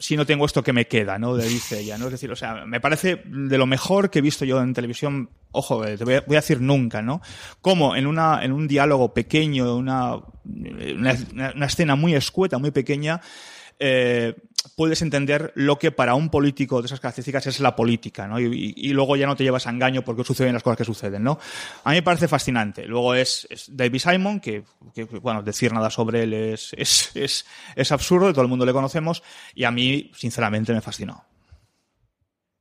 si no tengo esto que me queda, ¿no? Le dice ella, ¿no? Es decir, o sea, me parece de lo mejor que he visto yo en televisión, ojo, eh, te voy a, decir nunca, ¿no? Como en una, en un diálogo pequeño, una, una escena muy escueta, muy pequeña, eh, puedes entender lo que para un político de esas características es la política, ¿no? Y, luego ya no te llevas a engaño porque suceden las cosas que suceden, ¿no? A mí me parece fascinante. Luego es, David Simon, que, bueno, decir nada sobre él es, es, es, es absurdo, todo el mundo le conocemos, y a mí, sinceramente, me fascinó.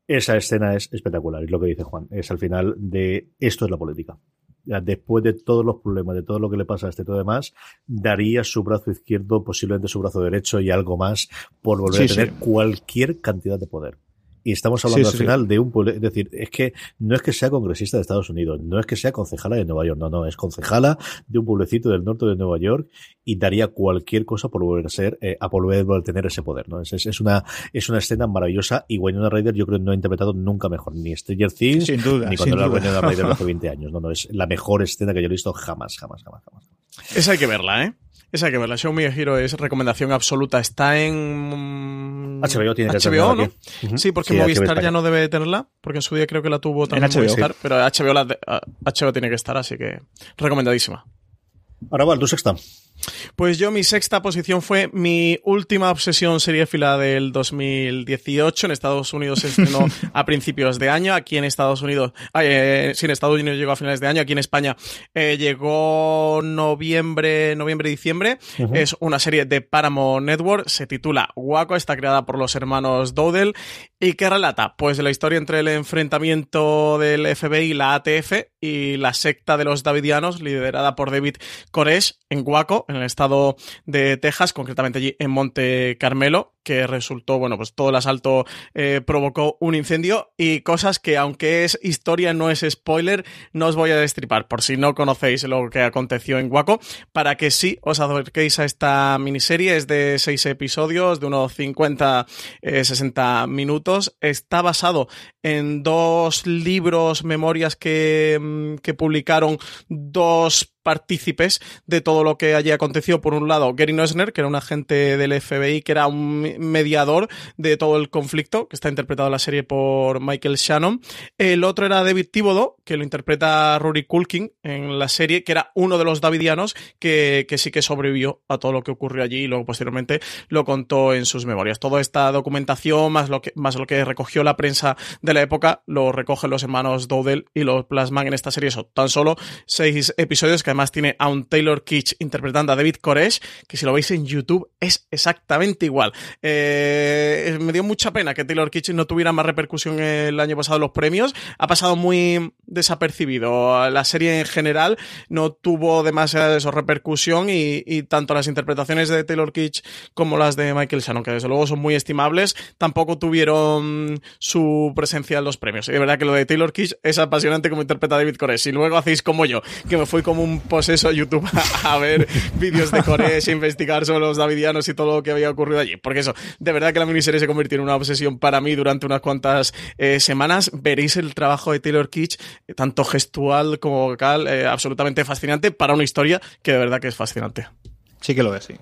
Esa escena es espectacular, y lo que dice Juan, es al final de esto es la política después de todos los problemas, de todo lo que le pasa a este y todo demás, daría su brazo izquierdo, posiblemente su brazo derecho y algo más por volver a tener cualquier cantidad de poder. Y estamos hablando al final de un pueblo, es decir, es que no es que sea congresista de Estados Unidos, no es que sea concejala de Nueva York, no, no, es concejala de un pueblecito del norte de Nueva York y daría cualquier cosa por volver a ser, eh, a volver a tener ese poder, ¿no? Es, es, una, es una escena maravillosa y Winona Ryder yo creo que no ha interpretado nunca mejor ni Stranger Things ni cuando era Winona Ryder hace 20 años, no, no, es la mejor escena que yo he visto jamás, jamás, jamás, jamás. Esa hay que verla, ¿eh? Esa que verla. Show Me a Hero es recomendación absoluta. Está en HBO tiene que HBO, ¿no? Sí, porque Movistar ya no debe tenerla, porque en su día creo que la tuvo también en Movistar, pero HBO, la HBO tiene que estar, así que recomendadísima. Ahora va, tu sexta. Pues yo mi sexta posición fue mi última obsesión seriéfila del 2018. En Estados Unidos se estrenó a principios de año. Aquí en Estados Unidos, eh, sí, en Estados Unidos llegó a finales de año. Aquí en España eh, llegó noviembre, noviembre, diciembre. Es una serie de Paramount Network. Se titula Waco. Está creada por los hermanos Dowdell. ¿Y qué relata? Pues la historia entre el enfrentamiento del FBI y la ATF y la secta de los Davidianos, liderada por David Koresh en Waco, en el estado de Texas, concretamente allí en Monte Carmelo, que resultó, bueno, pues todo el asalto eh, provocó un incendio y cosas que, aunque es historia, no es spoiler, no os voy a destripar, por si no conocéis lo que aconteció en Waco, para que sí os acerquéis a esta miniserie, es de seis episodios, de unos 50, 60 eh, minutos, está basado en dos libros, memorias que, mm, que publicaron dos partícipes de todo lo que allí aconteció. Por un lado, Gary Noesner, que era un agente del FBI, que era un mediador de todo el conflicto, que está interpretado en la serie por Michael Shannon. El otro era David Thibodeau, que lo interpreta Rory Culkin en la serie, que era uno de los davidianos que, que sí que sobrevivió a todo lo que ocurrió allí y luego posteriormente lo contó en sus memorias. Toda esta documentación, más lo que, más lo que recogió la prensa de la época, lo recogen los hermanos Dowdell y lo plasman en esta serie. Eso, tan solo seis episodios que además tiene a un Taylor Kitsch interpretando a David Koresh, que si lo veis en YouTube es exactamente igual. Eh, me dio mucha pena que Taylor Kitsch no tuviera más repercusión el año pasado en los premios. Ha pasado muy desapercibido. La serie en general no tuvo demasiada repercusión y, y, tanto las interpretaciones de Taylor Kitsch como las de Michael Shannon, que desde luego son muy estimables, tampoco tuvieron su presencia en los premios. Y de verdad que lo de Taylor Kitsch es apasionante como interpreta David Koresh. Y luego hacéis como yo, que me fui como un poseso a YouTube a, ver vídeos de Koresh, investigar sobre los davidianos y todo lo que había ocurrido allí. Porque eso, de verdad que la miniserie se convirtió en una obsesión para mí durante unas cuantas eh, semanas. Veréis el trabajo de Taylor Kitsch, eh, tanto gestual como vocal, eh, absolutamente fascinante para una historia que de verdad que es fascinante. Sí que lo es, sí.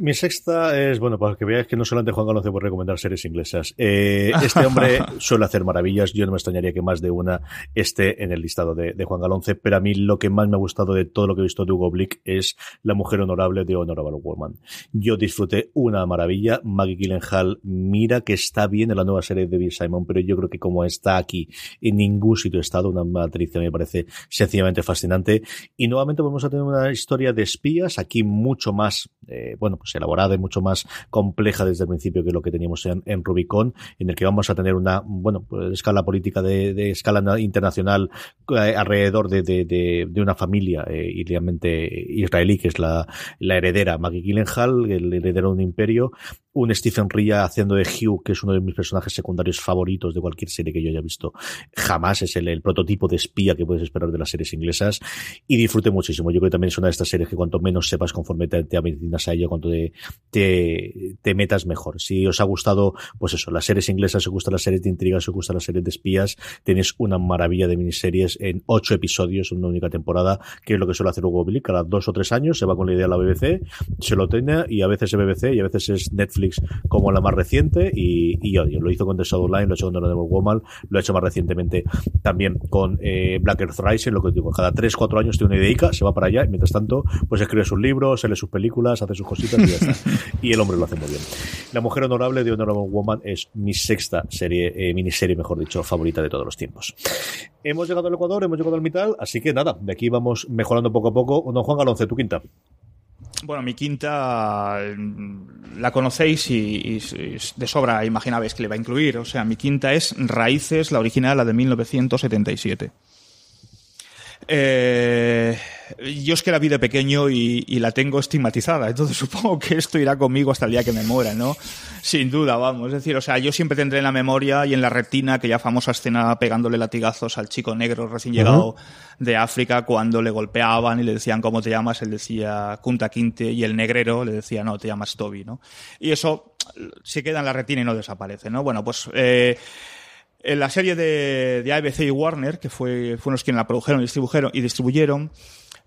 Mi sexta es, bueno, para que veáis que no solamente Juan Galonce puede recomendar series inglesas. Eh, este hombre suele hacer maravillas. Yo no me extrañaría que más de una esté en el listado de, Juan Galonce, pero a mí lo que más me ha gustado de todo lo que he visto de Hugo Blick es La mujer honorable de Honorable Woman. Yo disfruté una maravilla. Maggie Gyllenhaal, mira que está bien en la nueva serie de Bill Simon, pero yo creo que como está aquí, en ningún sitio ha estado, una actriz que me parece sencillamente fascinante. Y nuevamente vamos a tener una historia de espías, aquí mucho más, eh, bueno, pues elaborada y mucho más compleja desde el principio que lo que teníamos en, Rubicon, en el que vamos a tener una, bueno, pues, escala política de, escala internacional eh, alrededor de, una familia eh, israelí, que es la, la heredera Maggie Gyllenhaal, el heredero de un imperio, un Stephen Ria haciendo de Hugh, que es uno de mis personajes secundarios favoritos de cualquier serie que yo haya visto. Jamás es el, prototipo de espía que puedes esperar de las series inglesas y disfrute muchísimo. Yo creo que también es una de estas series que cuanto menos sepas conforme te, te a ella, cuanto te, te, metas mejor. Si os ha gustado, pues eso, las series inglesas, os gustan las series de intrigas, os gustan las series de espías, tenéis una maravilla de miniseries en ocho episodios una única temporada, que es lo que suele hacer Hugo Billy. Cada dos o tres años se va con la idea de la BBC, se lo tiene y a veces es BBC y a veces es Netflix como la más reciente y, y odio. Lo hizo con The Shadowline, lo ha hecho con The Woman, lo ha hecho más recientemente también con eh, Black Earth Rising, lo que digo, cada 3-4 años tiene una idea, se va para allá y mientras tanto pues escribe sus libros, lee sus películas, hace sus cositas y ya está. y el hombre lo hace muy bien. La Mujer Honorable de Honorable Woman es mi sexta serie, eh, miniserie, mejor dicho, favorita de todos los tiempos. Hemos llegado al Ecuador, hemos llegado al mitad, así que nada, de aquí vamos mejorando poco a poco. Don Juan Galonce, tu quinta. Bueno, mi quinta mm, la conocéis y, de sobra imaginabais que le va a incluir. O sea, mi quinta es Raíces, la original, la de 1977. Eh, yo es que la vi de pequeño y, la tengo estigmatizada, entonces supongo que esto irá conmigo hasta el día que me muera, ¿no? Sin duda, vamos. Es decir, o sea, yo siempre tendré en la memoria y en la retina aquella famosa escena pegándole latigazos al chico negro recién llegado de África cuando le golpeaban y le decían cómo te llamas, él decía Kunta Quinte y el negrero le decía no, te llamas Toby, ¿no? Y eso se queda en la retina y no desaparece, ¿no? Bueno, pues eh, en la serie de, de ABC y Warner, que fue, fueron los quienes la produjeron y distribuyeron, y distribuyeron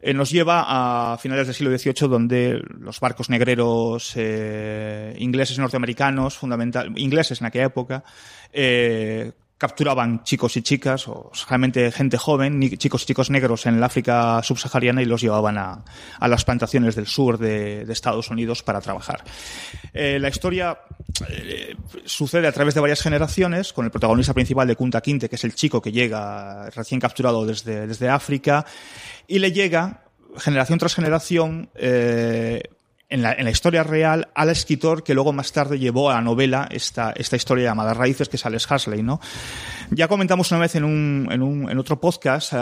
eh, nos lleva a finales del siglo XVIII, donde los barcos negreros eh, ingleses norteamericanos, fundamental, ingleses en aquella época, eh, capturaban chicos y chicas, o realmente gente joven, chicos y chicos negros en el África subsahariana y los llevaban a, a las plantaciones del sur de, Estados Unidos para trabajar. Eh, la historia eh, sucede a través de varias generaciones, con el protagonista principal de Kunta Quinte, que es el chico que llega recién capturado desde, desde África, y le llega generación tras generación eh, en la, en la, historia real al escritor que luego más tarde llevó a la novela esta, esta historia llamada Raíces, que es Alex Hasley, ¿no? Ya comentamos una vez en un, en un en otro podcast uh,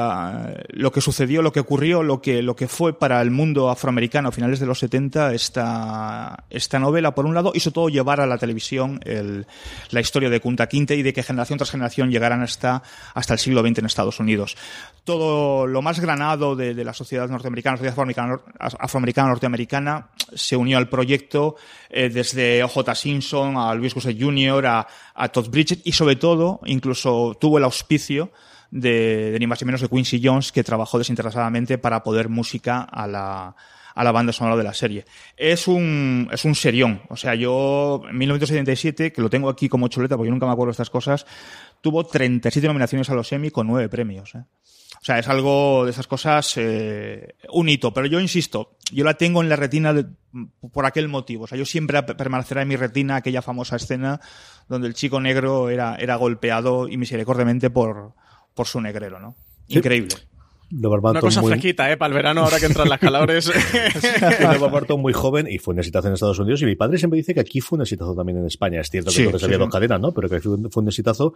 lo que sucedió, lo que ocurrió, lo que, lo que fue para el mundo afroamericano a finales de los 70 esta, esta novela, por un lado, y sobre todo llevar a la televisión el, la historia de Kunta Quinte y de que generación tras generación llegaran hasta, hasta el siglo XX en Estados Unidos. Todo lo más granado de, de la sociedad norteamericana, la sociedad afroamericana, afroamericana norteamericana, se unió al proyecto eh, desde OJ Simpson a Luis Gossett Jr., a, Todd Bridget y sobre todo incluso tuvo el auspicio de, de ni más ni menos de Quincy Jones que trabajó desinteresadamente para poder música a la, a la banda sonora de la serie. Es un, es un serión. O sea, yo en 1977, que lo tengo aquí como chuleta porque nunca me acuerdo de estas cosas, tuvo 37 nominaciones a los Emmy con 9 premios. ¿eh? O sea, es algo de esas cosas, eh, un hito. Pero yo insisto, yo la tengo en la retina de, por aquel motivo. O sea, yo siempre permanecerá en mi retina aquella famosa escena donde el chico negro era, era golpeado y misericordiamente por, por su negrero, ¿no? Increíble. Una cosa fresquita, ¿eh? Para el verano, ahora que entran las calores. de Barton muy joven y fue un exitazo en Estados Unidos. Y mi padre siempre dice que aquí fue un exitazo también en España. Es cierto que entonces había dos cadenas, ¿no? Pero que fue un exitazo.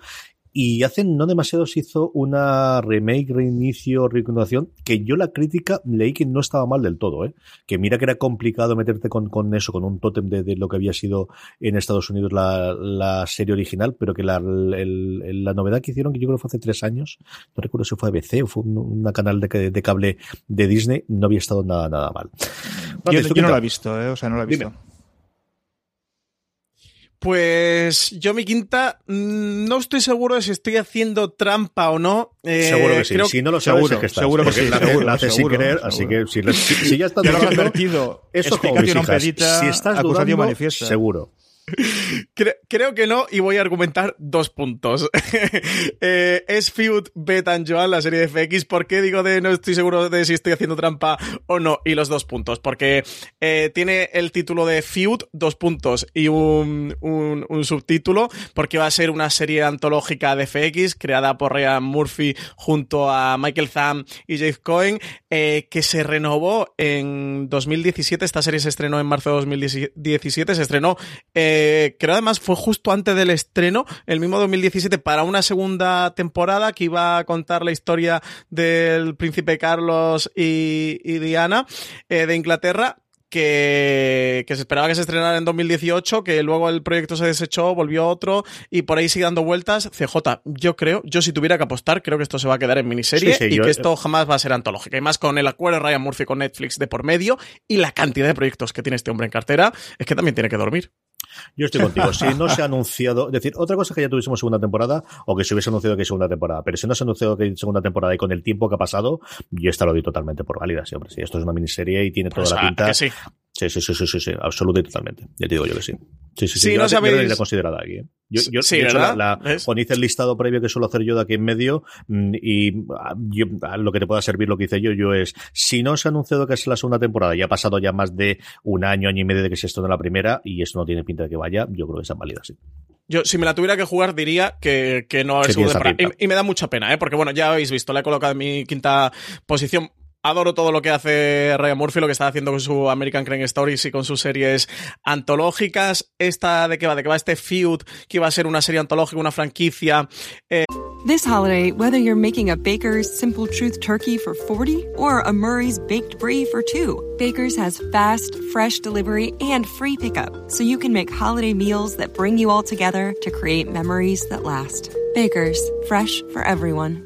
Y hace no demasiado se hizo una remake, reinicio, reconstrucción, que yo la crítica leí que no estaba mal del todo, ¿eh? Que mira que era complicado meterte con, con eso, con un tótem de, de, lo que había sido en Estados Unidos la, la serie original, pero que la, el, la novedad que hicieron, que yo creo que fue hace tres años, no recuerdo si fue ABC o fue una canal de, de cable de Disney, no había estado nada, nada mal. Yo, yo no lo he visto, ¿eh? o sea, no lo he visto. Dime. Pues yo mi quinta mm, no estoy seguro de si estoy haciendo trampa o no. Eh, seguro que sí. Creo... Si no lo sabes, seguro, es que estás, seguro que sí. La, seguro, la hace sin querer, así que si, si, si ya estás advertido, esto es como mis hijas. Si estás dudando, manifiesta. seguro. Creo que no, y voy a argumentar dos puntos. eh, es Feud, Bet and Joan, la serie de FX. ¿Por qué digo de no estoy seguro de si estoy haciendo trampa o no? Y los dos puntos. Porque eh, tiene el título de Feud, dos puntos, y un, un, subtítulo, porque va a ser una serie antológica de FX creada por Ryan Murphy junto a Michael Tham y Jake Cohen, eh, que se renovó en 2017. Esta serie se estrenó en marzo de 2017. Se estrenó. Eh, eh, creo además fue justo antes del estreno, el mismo 2017, para una segunda temporada que iba a contar la historia del príncipe Carlos y, y Diana eh, de Inglaterra que, que se esperaba que se estrenara en 2018, que luego el proyecto se desechó, volvió otro y por ahí sigue dando vueltas. CJ, yo creo, yo si tuviera que apostar, creo que esto se va a quedar en miniserie Sí, sí, y yo- que esto jamás va a ser antológica. Y más con el acuerdo de Ryan Murphy con Netflix de por medio y la cantidad de proyectos que tiene este hombre en cartera, es que también tiene que dormir. Yo estoy contigo. Si no se ha anunciado, es decir, otra cosa es que ya tuviésemos segunda temporada o que se hubiese anunciado que hay segunda temporada, pero si no se ha anunciado que hay segunda temporada y con el tiempo que ha pasado, yo esta lo doy totalmente por válida, sí, hombre. Sí, esto es una miniserie y tiene toda Pues, la pinta. que sí. Sí, sí, sí, sí, sí, sí, absoluta y totalmente. Ya te digo yo que sí. Sí, sí, sí. Sí, yo no la- yo sabéis- la tendría considerada aquí. ¿eh? Yo, yo, Sí, hecho, ¿verdad? la, la- ¿Ves? cuando hice el listado previo que suelo hacer yo de aquí en medio, mm, y ah, yo- a lo que te pueda servir lo que hice yo, yo es, si no se ha anunciado que es la segunda temporada, y ha pasado ya más de un año, año y medio de que se estrenó la primera, y esto no tiene pinta de que vaya, yo creo que es válida, sí. Yo, si me la tuviera que jugar, diría que, que no va a haber Que tiene segunda esa temporada. Y, y me da mucha pena, ¿eh? Porque, bueno, ya habéis visto, la he colocado en mi quinta posición. Adoro todo lo que hace Ryan Murphy, lo que está haciendo con su American Crime Stories y con sus series antológicas. Esta de qué va, de qué va este feud, que iba a ser una serie antológica, una franquicia. This holiday, whether you're making a Baker's Simple Truth turkey for 40 or a Murray's Baked Brie for 2, Baker's has fast, fresh delivery and free pickup, so you can make holiday meals that bring you all together to create memories that last. Baker's, fresh for everyone.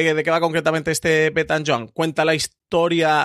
Eh, ¿De qué va concretamente este Betan John? Cuenta la historia,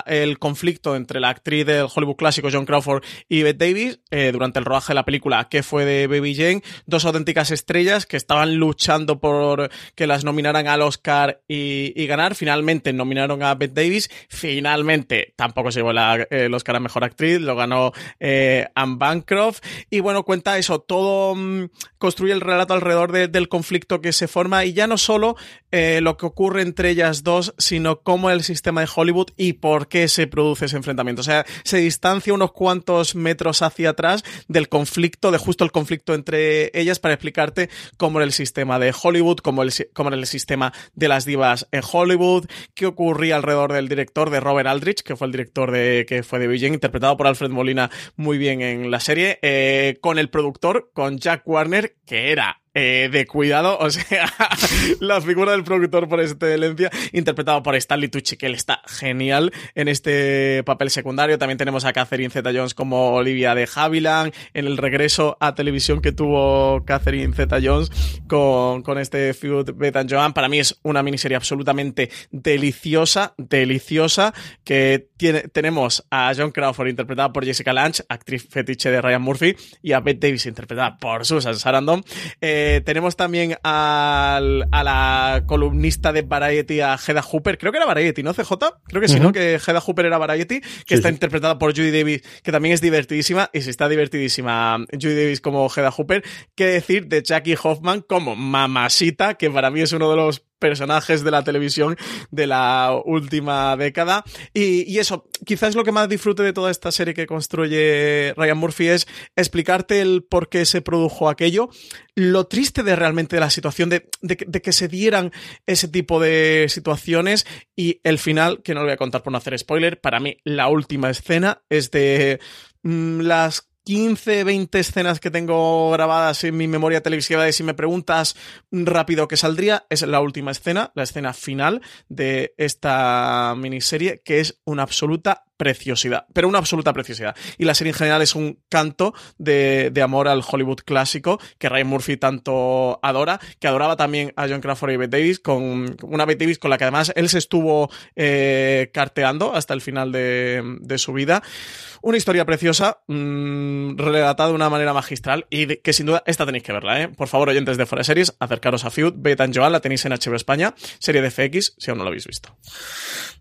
el conflicto entre la actriz del Hollywood clásico John Crawford y Bette Davis eh, durante el rodaje de la película que fue de Baby Jane, dos auténticas estrellas que estaban luchando por que las nominaran al Oscar y, ganar. Finalmente nominaron a Bette Davis, finalmente tampoco se llevó el Oscar a Mejor Actriz, lo ganó eh, Anne Bancroft. Y bueno, cuenta eso, todo mm, construye el relato alrededor de- del conflicto que se forma y ya no solo eh, lo que ocurre entre ellas dos, sino cómo el sistema de Hollywood y por qué se produce ese enfrentamiento. O sea, se distancia unos cuantos metros hacia atrás del conflicto, de justo el conflicto entre ellas, para explicarte cómo era el sistema de Hollywood, cómo, el, cómo era el sistema de las divas en Hollywood, qué ocurría alrededor del director de Robert Aldrich, que fue el director de que fue de Beijing, interpretado por Alfred Molina muy bien en la serie, eh, con el productor, con Jack Warner, que era eh, de cuidado, o sea, la figura del productor por excelencia, interpretado por Stanley Tucci, que él está genial en este papel secundario. También tenemos a Catherine Zeta-Jones como Olivia de Havilland, en el regreso a televisión que tuvo Catherine Zeta-Jones con, con este feud Beth and Joan. Para mí es una miniserie absolutamente deliciosa, deliciosa, que tiene, tenemos a John Crawford interpretada por Jessica Lange, actriz fetiche de Ryan Murphy, y a Bette Davis interpretada por Susan Sarandon. Eh, tenemos también al- a la columnista de Variety, a Hedda Hooper. Creo que era Variety, ¿no, CJ? Creo que sí, ¿no? Que Hedda Hooper era Variety, que Sí, está sí. interpretada por Judy Davis, que también es divertidísima. Y si está divertidísima Judy Davis como Hedda Hooper, ¿qué decir de Jackie Hoffman como Mamasita, que para mí es uno de los personajes de la televisión de la última década. Y, eso, quizás lo que más disfrute de toda esta serie que construye Ryan Murphy es explicarte el por qué se produjo aquello, lo triste de realmente de la situación, de, de que se dieran ese tipo de situaciones y el final, que no lo voy a contar por no hacer spoiler, para mí la última escena es de mm, las 15, 20 escenas que tengo grabadas en mi memoria televisiva de si me preguntas rápido que saldría, es la última escena, la escena final de esta miniserie, que es una absoluta preciosidad, pero una absoluta preciosidad. Y la serie en general es un canto de, de amor al Hollywood clásico que Ryan Murphy tanto adora, que adoraba también a John Crawford y Bette Davis, con una Bette Davis con la que además él se estuvo eh, carteando hasta el final de, de su vida. Una historia preciosa, mmm, relatada de una manera magistral y que sin duda esta tenéis que verla, ¿eh? Por favor, oyentes de Fuera de Series, acercaros a Feud, Beta and Joan, la tenéis en HBO España, serie de FX, si aún no lo habéis visto.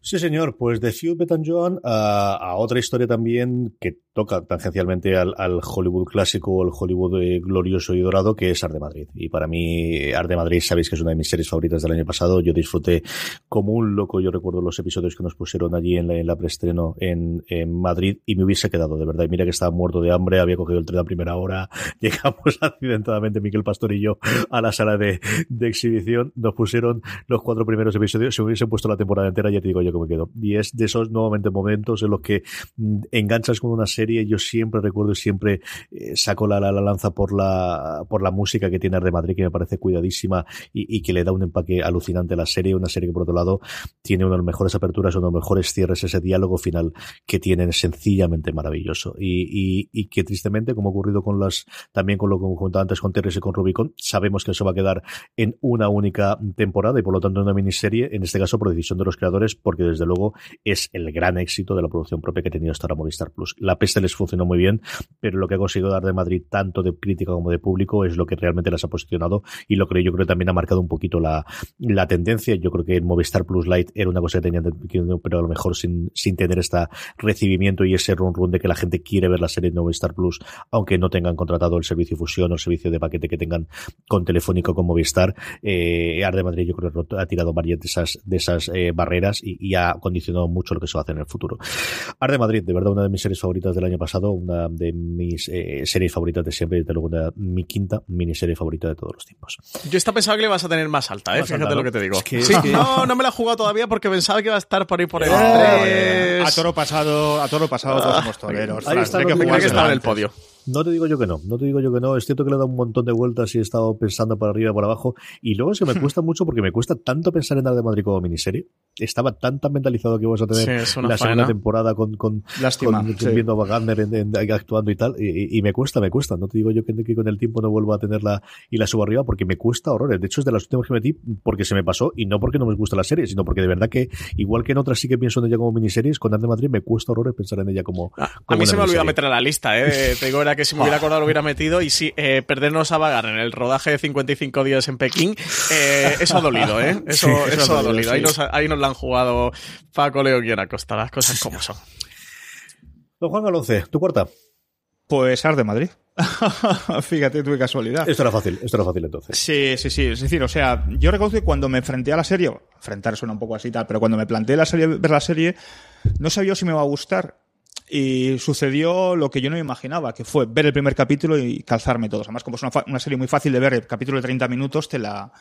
Sí, señor. Pues de Feud Betan Joan, ah, a, otra historia también que toca tangencialmente al, Hollywood clásico o al Hollywood eh, glorioso y dorado, que es Arte Madrid. Y para mí, Arte Madrid, sabéis que es una de mis series favoritas del año pasado. Yo disfruté como un loco. Yo recuerdo los episodios que nos pusieron allí en la, en la preestreno en, Madrid y me hubiese quedado, de verdad. Y mira que estaba muerto de hambre, había cogido el tren a primera hora. Llegamos accidentadamente, Miguel Pastor y yo, a la sala de, de exhibición. Nos pusieron los cuatro primeros episodios. Si hubiesen puesto la temporada entera, ya te digo yo que me quedo. Y es de esos nuevamente momentos en los que mm, enganchas con una serie. Yo siempre recuerdo y siempre eh, saco la, la, lanza por la, por la música que tiene de Madrid, que me parece cuidadísima y, que le da un empaque alucinante a la serie. Una serie que, por otro lado, tiene una de las mejores aperturas, uno de los mejores cierres, ese diálogo final que tienen sencillamente maravilloso. Y, y, que tristemente, como ha ocurrido con las, también con lo que comentaba antes con Terres y con Rubicon, sabemos que eso va a quedar en una única temporada y por lo tanto en una miniserie, en este caso por decisión de los creadores, porque desde luego es el gran éxito de la producción propia que tenido hasta ahora Movistar Plus. La peste les funcionó muy bien, pero lo que ha conseguido dar de Madrid, tanto de crítica como de público, es lo que realmente las ha posicionado y lo que yo creo que también ha marcado un poquito la, la tendencia. Yo creo que en Movistar Plus Light era una cosa que tenían, pero a lo mejor sin, sin tener este recibimiento y ese run run de que la gente quiere ver la serie de Movistar Plus, aunque no tengan contratado el servicio fusión o el servicio de paquete que tengan con Telefónico con Movistar. Eh, Arde Madrid yo creo que ha tirado varias de esas, de esas eh, barreras y, y, ha condicionado mucho lo que se va a hacer en el futuro. Arde Madrid, de verdad, una de mis series favoritas del año pasado, una de mis eh, series favoritas de siempre, de luego mi quinta miniserie favorita de todos los tiempos. Yo estaba pensando que le vas a tener más alta, ¿eh? Fíjate lo que te digo. No, no me la he jugado todavía porque pensaba que iba a estar por ahí por el A toro pasado, a toro pasado todos somos toreros. Ahí está, que, que estar en el podio. No te digo yo que no, no te digo yo que no. Es cierto que le he dado un montón de vueltas y he estado pensando por arriba y por abajo. Y luego se me cuesta mucho porque me cuesta tanto pensar en Dar de Madrid como miniserie. Estaba tan tan mentalizado que vamos a tener la segunda temporada con, con, viendo a Wagner actuando y tal. Y, me cuesta, me cuesta. No te digo yo que, con el tiempo no vuelvo a tenerla y la subo arriba porque me cuesta horrores. De hecho, es de las últimas que metí porque se me pasó y no porque no me gusta la serie, sino porque de verdad que, igual que en otras sí que pienso en ella como miniseries, con Dar de Madrid me cuesta horrores pensar en ella como. Ah, a, mí se me olvidó meter a la lista, ¿eh? te digo, era que si me hubiera acordado lo hubiera metido y sí, eh, perdernos a vagar en el rodaje de 55 días en Pekín, eh, eso ha dolido, ¿eh? Eso, eso, ha dolido. Ahí, nos, ahí nos la han jugado Paco Leo y Acosta, las cosas como son. Don Juan Galonce, ¿tu cuarta? Pues Ar de Madrid. Fíjate, tuve casualidad. Esto era fácil, esto era fácil entonces. Sí, sí, sí. Es decir, o sea, yo reconozco que cuando me enfrenté a la serie, enfrentar suena un poco así y tal, pero cuando me planteé la serie, ver la serie, no sabía si me va a gustar y sucedió lo que yo no me imaginaba, que fue ver el primer capítulo y calzarme todos. Además, como es una, serie muy fácil de ver, el capítulo de 30 minutos te la,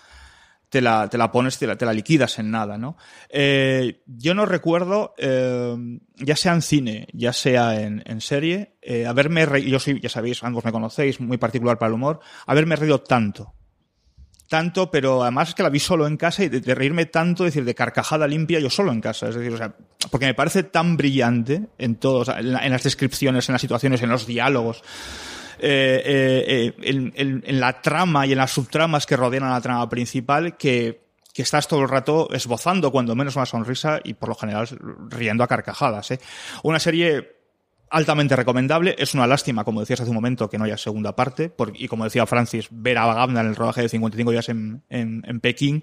te la, te la pones, te la, te la, liquidas en nada, ¿no? Eh, yo no recuerdo, eh, ya sea en cine, ya sea en, en serie, eh, haberme reído, yo soy, ya sabéis, ambos me conocéis, muy particular para el humor, haberme reído tanto tanto, pero además es que la vi solo en casa y de, reírme tanto, decir, de carcajada limpia yo solo en casa. Es decir, o sea, porque me parece tan brillante en todos, en, las descripciones, en las situaciones, en los diálogos. Eh, eh, eh en, la trama y en las subtramas que rodean a la trama principal que, que estás todo el rato esbozando cuando menos una sonrisa y por lo general riendo a carcajadas. ¿eh? Una serie altamente recomendable. Es una lástima, como decías hace un momento, que no haya segunda parte. y como decía Francis, ver a Wagner en el rodaje de 55 días en, en, Pekín,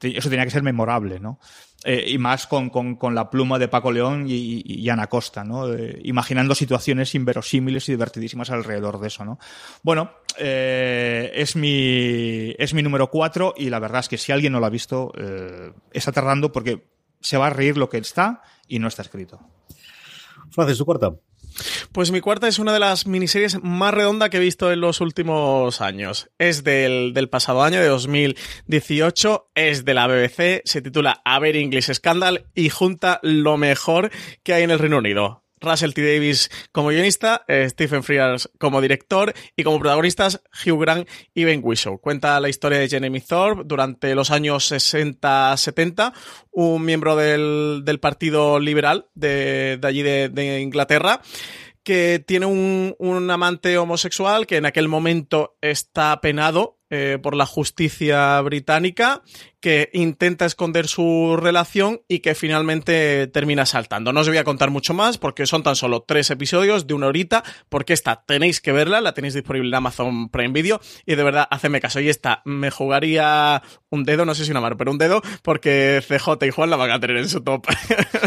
eso tenía que ser memorable, ¿no? Eh, y más con, con, la pluma de Paco León y, Ana Costa, ¿no? Eh, imaginando situaciones inverosímiles y divertidísimas alrededor de eso, ¿no? Bueno, eh, es, mi, es mi número cuatro y la verdad es que si alguien no lo ha visto, está tardando porque se va a reír lo que está y no está escrito. Francis, tu cuarta. Pues mi cuarta es una de las miniseries más redonda que he visto en los últimos años. Es del, del pasado año, de 2018, es de la BBC, se titula A Ver English Scandal y junta lo mejor que hay en el Reino Unido. Russell T. Davis como guionista, eh, Stephen Frears como director y como protagonistas Hugh Grant y Ben Whishaw. Cuenta la historia de Jeremy Thorpe durante los años 60-70, un miembro del, Partido Liberal de, allí de, Inglaterra que tiene un, amante homosexual que en aquel momento está penado eh, por la justicia británica, que intenta esconder su relación y que finalmente termina saltando. No os voy a contar mucho más porque son tan solo tres episodios de una horita, porque esta tenéis que verla, la tenéis disponible en Amazon Prime Video y de verdad, hacedme caso. Y esta me jugaría un dedo, no sé si una mano, pero un dedo, porque CJ y Juan la van a tener en su top.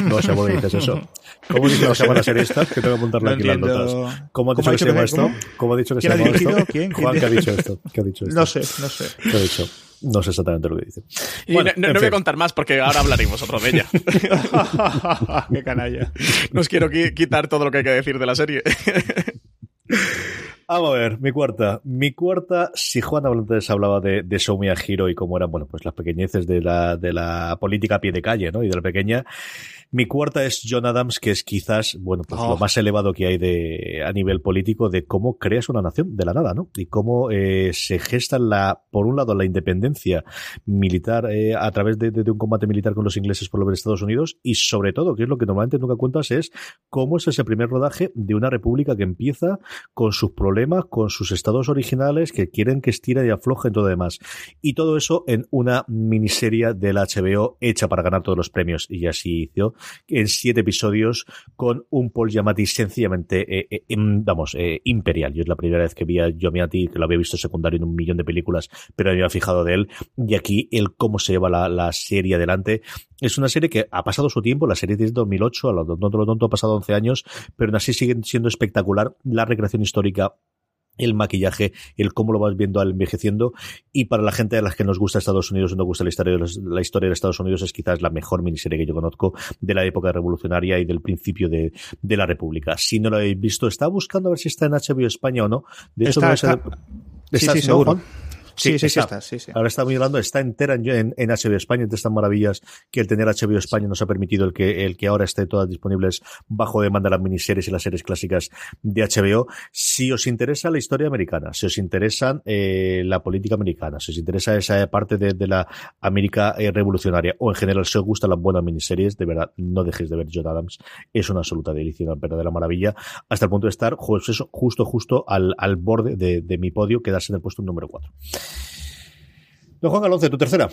No sé por qué dices eso. ¿Cómo dice que se llama la serie esta? Que tengo que apuntarla No aquí las notas. ¿Cómo ha ¿Cómo dicho que se llama esto? ¿Cómo ha dicho que se ¿Quién ha llama esto? ¿Quién? Juan. ¿qué ha dicho esto? ¿Qué ha dicho esto? No sé, no sé. ¿Qué ha dicho? No sé exactamente lo que dice. Y Bueno, no, voy a contar más porque ahora hablaréis vosotros de ella. Qué canalla. No os quiero qui- quitar todo lo que hay que decir de la serie. Vamos a ver, mi cuarta. Mi cuarta, si Juan antes hablaba de, de Show Me a Hero y cómo eran, bueno, pues las pequeñeces de la, de la política a pie de calle, ¿no? Y de la pequeña. Mi cuarta es John Adams, que es quizás, bueno, pues Oh. lo más elevado que hay de, a nivel político de cómo creas una nación de la nada, ¿no? Y cómo eh, se gesta la, por un lado, la independencia militar eh, a través de, de- de un combate militar con los ingleses por los Estados Unidos y sobre todo, que es lo que normalmente nunca cuentas, es cómo es ese primer rodaje de una república que empieza con sus problemas, con sus estados originales que quieren que estira y afloje y todo demás. Y todo eso en una miniserie de la HBO hecha para ganar todos los premios. Y así hizo en siete episodios con un Paul Giamatti sencillamente, eh, eh, em, vamos, eh, imperial. Yo es la primera vez que vi a Giamatti, que lo había visto secundario en un millón de películas, pero me había fijado de él. Y aquí el cómo se lleva la, la serie adelante. Es una serie que ha pasado su tiempo, la serie es de 2008, a lo tonto, lo tonto ha pasado 11 años, pero aún así sigue siendo espectacular la recreación histórica el maquillaje, el cómo lo vas viendo al envejeciendo y para la gente a las que nos gusta Estados Unidos y nos gusta la historia, de los- la historia de Estados Unidos es quizás la mejor miniserie que yo conozco de la época revolucionaria y del principio de, de la República. Si no lo habéis visto, está buscando a ver si está en HBO España o no. De hecho, Está, no sé- está. Sí, ¿Estás, sí, seguro. Sí, sí, sí, está. está, sí, sí. Ahora está mirando, está entera en, en, en HBO España, entre estas maravillas que el tener HBO España nos ha permitido el que, el que ahora esté todas disponibles bajo demanda las miniseries y las series clásicas de HBO. Si os interesa la historia americana, si os interesan eh, la política americana, si os interesa esa parte de, de la América eh, revolucionaria o en general si os gustan las buenas miniseries, de verdad, no dejéis de ver John Adams. Es una absoluta delicia, una verdadera maravilla, hasta el punto de estar eso, justo, justo al, al borde de, de mi podio, quedarse en el puesto número 4. Don Juan Alonce, tu tercera.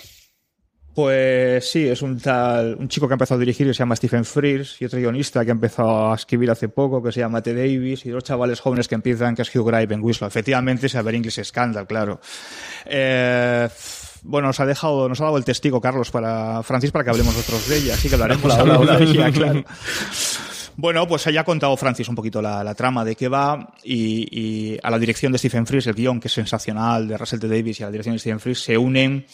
Pues sí, es un tal, un chico que ha empezado a dirigir que se llama Stephen Frears y otro guionista que ha empezado a escribir hace poco que se llama T. Davis y dos chavales jóvenes que empiezan que es Hugh Grant y Ben Winslow. Efectivamente, es a ver English Scandal, claro. Eh, bueno, nos ha dejado, nos ha dado el testigo Carlos para Francis para que hablemos nosotros de ella, así que hablaremos Hola, hola, hola. de ella, claro. Bueno, pues ya ha contado Francis un poquito la, trama de qué va y, y a la dirección de Stephen Frears, el guion que es sensacional de Russell T. Davis y a la dirección de Stephen Frears se unen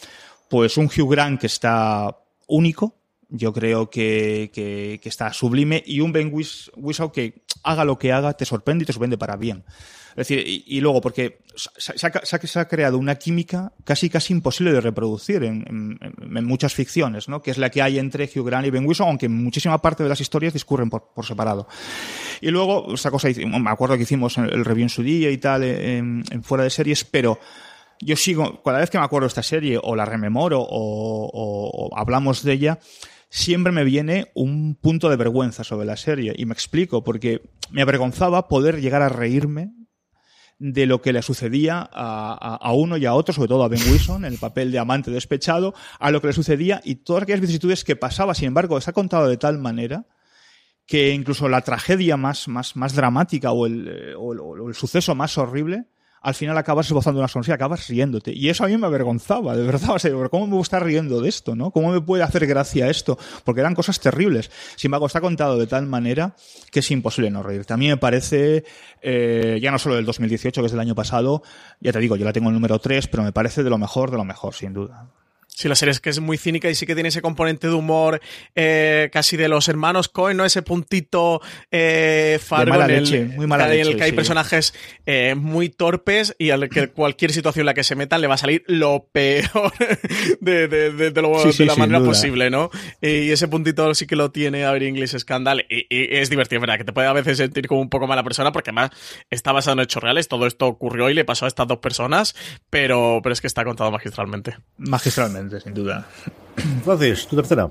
pues un Hugh Grant que está único, yo creo que, que, que está sublime, y un Ben Wis- Whishaw que haga lo que haga, te sorprende y te sorprende para bien. Es decir, y, y luego, porque se, se ha, se ha- creado una química casi casi imposible de reproducir en, en- en muchas ficciones, ¿no? Que es la que hay entre Hugh Grant y Ben Whishaw, aunque muchísima parte de las historias discurren por, por separado. Y luego, esta cosa, me acuerdo que hicimos el review en su día y tal, en, en fuera de series, pero yo sigo, cada vez que me acuerdo de esta serie o la rememoro o, o- o hablamos de ella, siempre me viene un punto de vergüenza sobre la serie. Y me explico, porque me avergonzaba poder llegar a reírme de lo que le sucedía a, a- uno y a otro, sobre todo a Ben Wilson, en el papel de amante despechado, a lo que le sucedía y todas aquellas vicisitudes que pasaba. Sin embargo, está contado de tal manera que incluso la tragedia más, más, más dramática o eh, o el suceso más horrible, al final acabas esbozando una sonrisa, acabas riéndote. Y eso a mí me avergonzaba, de verdad. O ¿cómo me voy a estar riendo de esto, no? ¿Cómo me puede hacer gracia esto? Porque eran cosas terribles. Sin embargo, está contado de tal manera que es imposible no reírte. A mí me parece, eh, ya no solo del 2018, que es del año pasado, ya te digo, yo la tengo en el número 3, pero me parece de lo mejor, de lo mejor, sin duda. Sí, la serie es que es muy cínica y sí que tiene ese componente de humor eh, casi de los hermanos Cohen, ¿no? Ese puntito eh, Fargo mala en el, leche, muy mala en el leche, que hay sí. personajes eh, muy torpes y al que cualquier situación en la que se metan le va a salir lo peor de, de- de- de lo- Sí, la manera duda. posible, ¿no? Y ese puntito sí que lo tiene a ver English Scandal y, y es divertido, ¿verdad? Que te puede a veces sentir como un poco mala persona porque además está basado en hechos reales, todo esto ocurrió y le pasó a estas dos personas, pero, pero es que está contado magistralmente. Magistralmente, sin duda. Francis, tu tercera.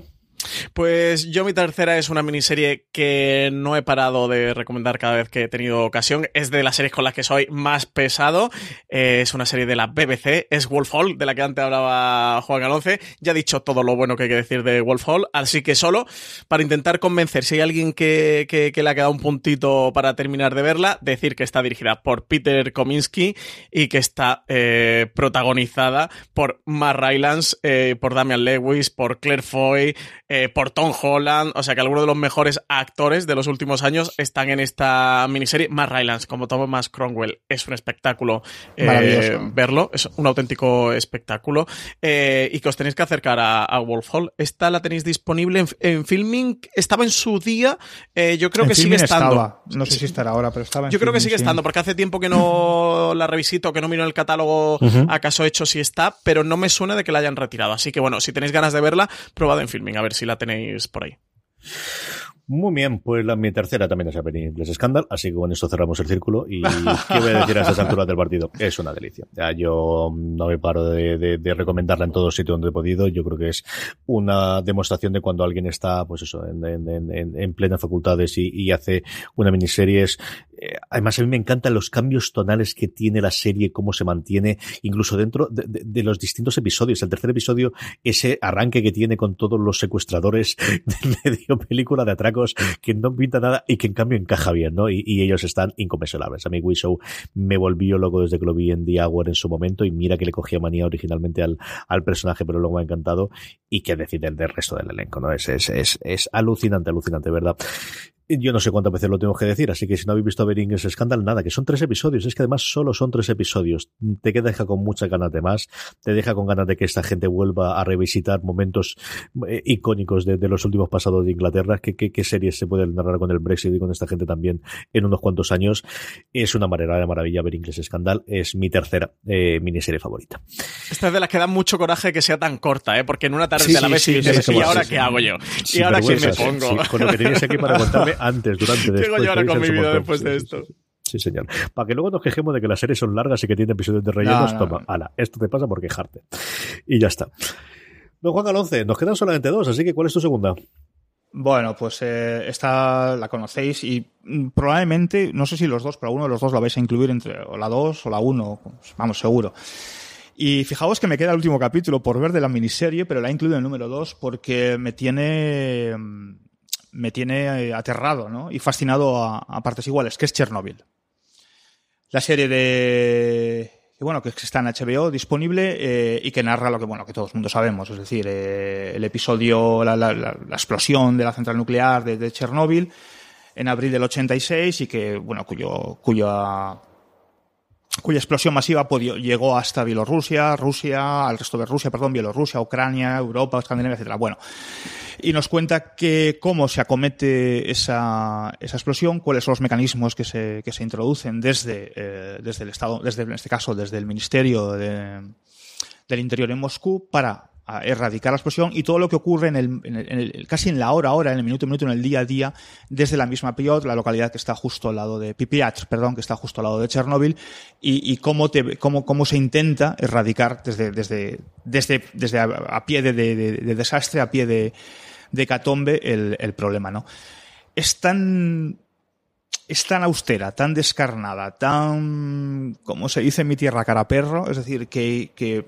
Pues yo mi tercera es una miniserie que no he parado de recomendar cada vez que he tenido ocasión. Es de las series con las que soy más pesado. Eh, es una serie de la BBC. Es Wolf Hall, de la que antes hablaba Juan Galonce. Ya he dicho todo lo bueno que hay que decir de Wolf Hall. Así que solo para intentar convencer si hay alguien que, que, le ha quedado un puntito para terminar de verla, decir que está dirigida por Peter Kominsky y que está eh, protagonizada por Mar Rylance, eh, por Damian Lewis, por Claire Foy, eh, por Tom Holland, o sea que algunos de los mejores actores de los últimos años están en esta miniserie. Más Rylance, como Thomas Cromwell, es un espectáculo eh, verlo, es un auténtico espectáculo. Eh, y que os tenéis que acercar a, Wolf Hall. Esta la tenéis disponible en, filming, estaba en su día, yo creo que sigue estando. No sé si estará ahora, pero estaba en Yo creo que sigue estando, porque hace tiempo que no la revisito, que no miro el catálogo acaso hecho si está, pero no me suena de que la hayan retirado. Así que bueno, si tenéis ganas de verla, probad en filming, a ver si la tenéis por ahí. Muy bien, pues la, mi tercera también es Avenida Inglés Scandal, así que con esto cerramos el círculo. ¿Y qué voy a decir a estas alturas del partido? Es una delicia. Ya, yo no me paro de, recomendarla en todo sitio donde he podido. Yo creo que es una demostración de cuando alguien está, pues eso, en, en, plenas facultades y, hace una miniserie. Eh, además, a mí me encantan los cambios tonales que tiene la serie, cómo se mantiene, incluso dentro de, los distintos episodios. El tercer episodio, ese arranque que tiene con todos los secuestradores de medio película de atraco que no pinta nada y que en cambio encaja bien, ¿no? Y, ellos están inconmensurables. A mí Wishow me volvió loco desde que lo vi en The Hour en su momento y mira que le cogía manía originalmente al, al personaje, pero luego me ha encantado y qué decir del, resto del elenco, ¿no? Es, es, es alucinante, alucinante, ¿verdad? Yo no sé cuántas veces lo tengo que decir, así que si no habéis visto Ingles Scandal, nada, que son tres episodios, es que además solo son tres episodios. Te deja con muchas ganas de más, te deja con ganas de que esta gente vuelva a revisitar momentos eh, icónicos de, los últimos pasados de Inglaterra, que qué series se pueden narrar con el Brexit y con esta gente también en unos cuantos años. Es una manera de maravilla ver Inglés Scandal, es mi tercera eh, miniserie favorita. Esta es de las que da mucho coraje que sea tan corta, ¿eh? porque en una tarde de la vez y, ahora qué hago yo, y ahora qué me pongo. con lo que tenías aquí para contarme antes, durante, después. Llego yo ahora con mi vida después de esto. Sí, señor. Para que luego nos quejemos de que las series son largas y que tienen episodios de rellenos, toma, ala, esto te pasa por quejarte. Y ya está. Don Juan Galonce, nos quedan solamente dos, así que ¿cuál es tu segunda? Bueno, pues eh, esta la conocéis y mm, probablemente, no sé si los dos, pero uno de los dos la vais a incluir entre o la dos o la uno, pues, vamos, seguro. Y fijaos que me queda el último capítulo por ver de la miniserie, pero la he incluido en el número dos porque me tiene mm, me tiene eh, aterrado ¿no? y fascinado a, partes iguales, que es Chernobyl. La serie de que bueno que está en HBO disponible eh, y que narra lo que bueno que todo el mundo sabemos, es decir, eh, el episodio la, la, explosión de la central nuclear de, de, Chernóbil en abril del 86 y que bueno cuyo cuya cuya explosión masiva llegó hasta Bielorrusia, Rusia, al resto de Rusia, perdón, Bielorrusia, Ucrania, Europa, Escandinavia, etcétera. Bueno, y nos cuenta que cómo se acomete esa, esa explosión, cuáles son los mecanismos que se, que se introducen desde, eh, desde el Estado, desde, en este caso, desde el Ministerio de, del Interior en Moscú para erradicar la explosión y todo lo que ocurre en el, casi en la hora hora, en el minuto minuto, en el día a día, desde la misma Piot, la localidad que está justo al lado de Pipiat, perdón, que está justo al lado de Chernóbil, y, cómo, cómo, cómo se intenta erradicar desde, desde, desde, desde a, pie de, de, desastre, a pie de, de catombe el, el problema, ¿no? Es tan es tan austera, tan descarnada, tan, como se dice en mi tierra, cara perro, es decir, que, que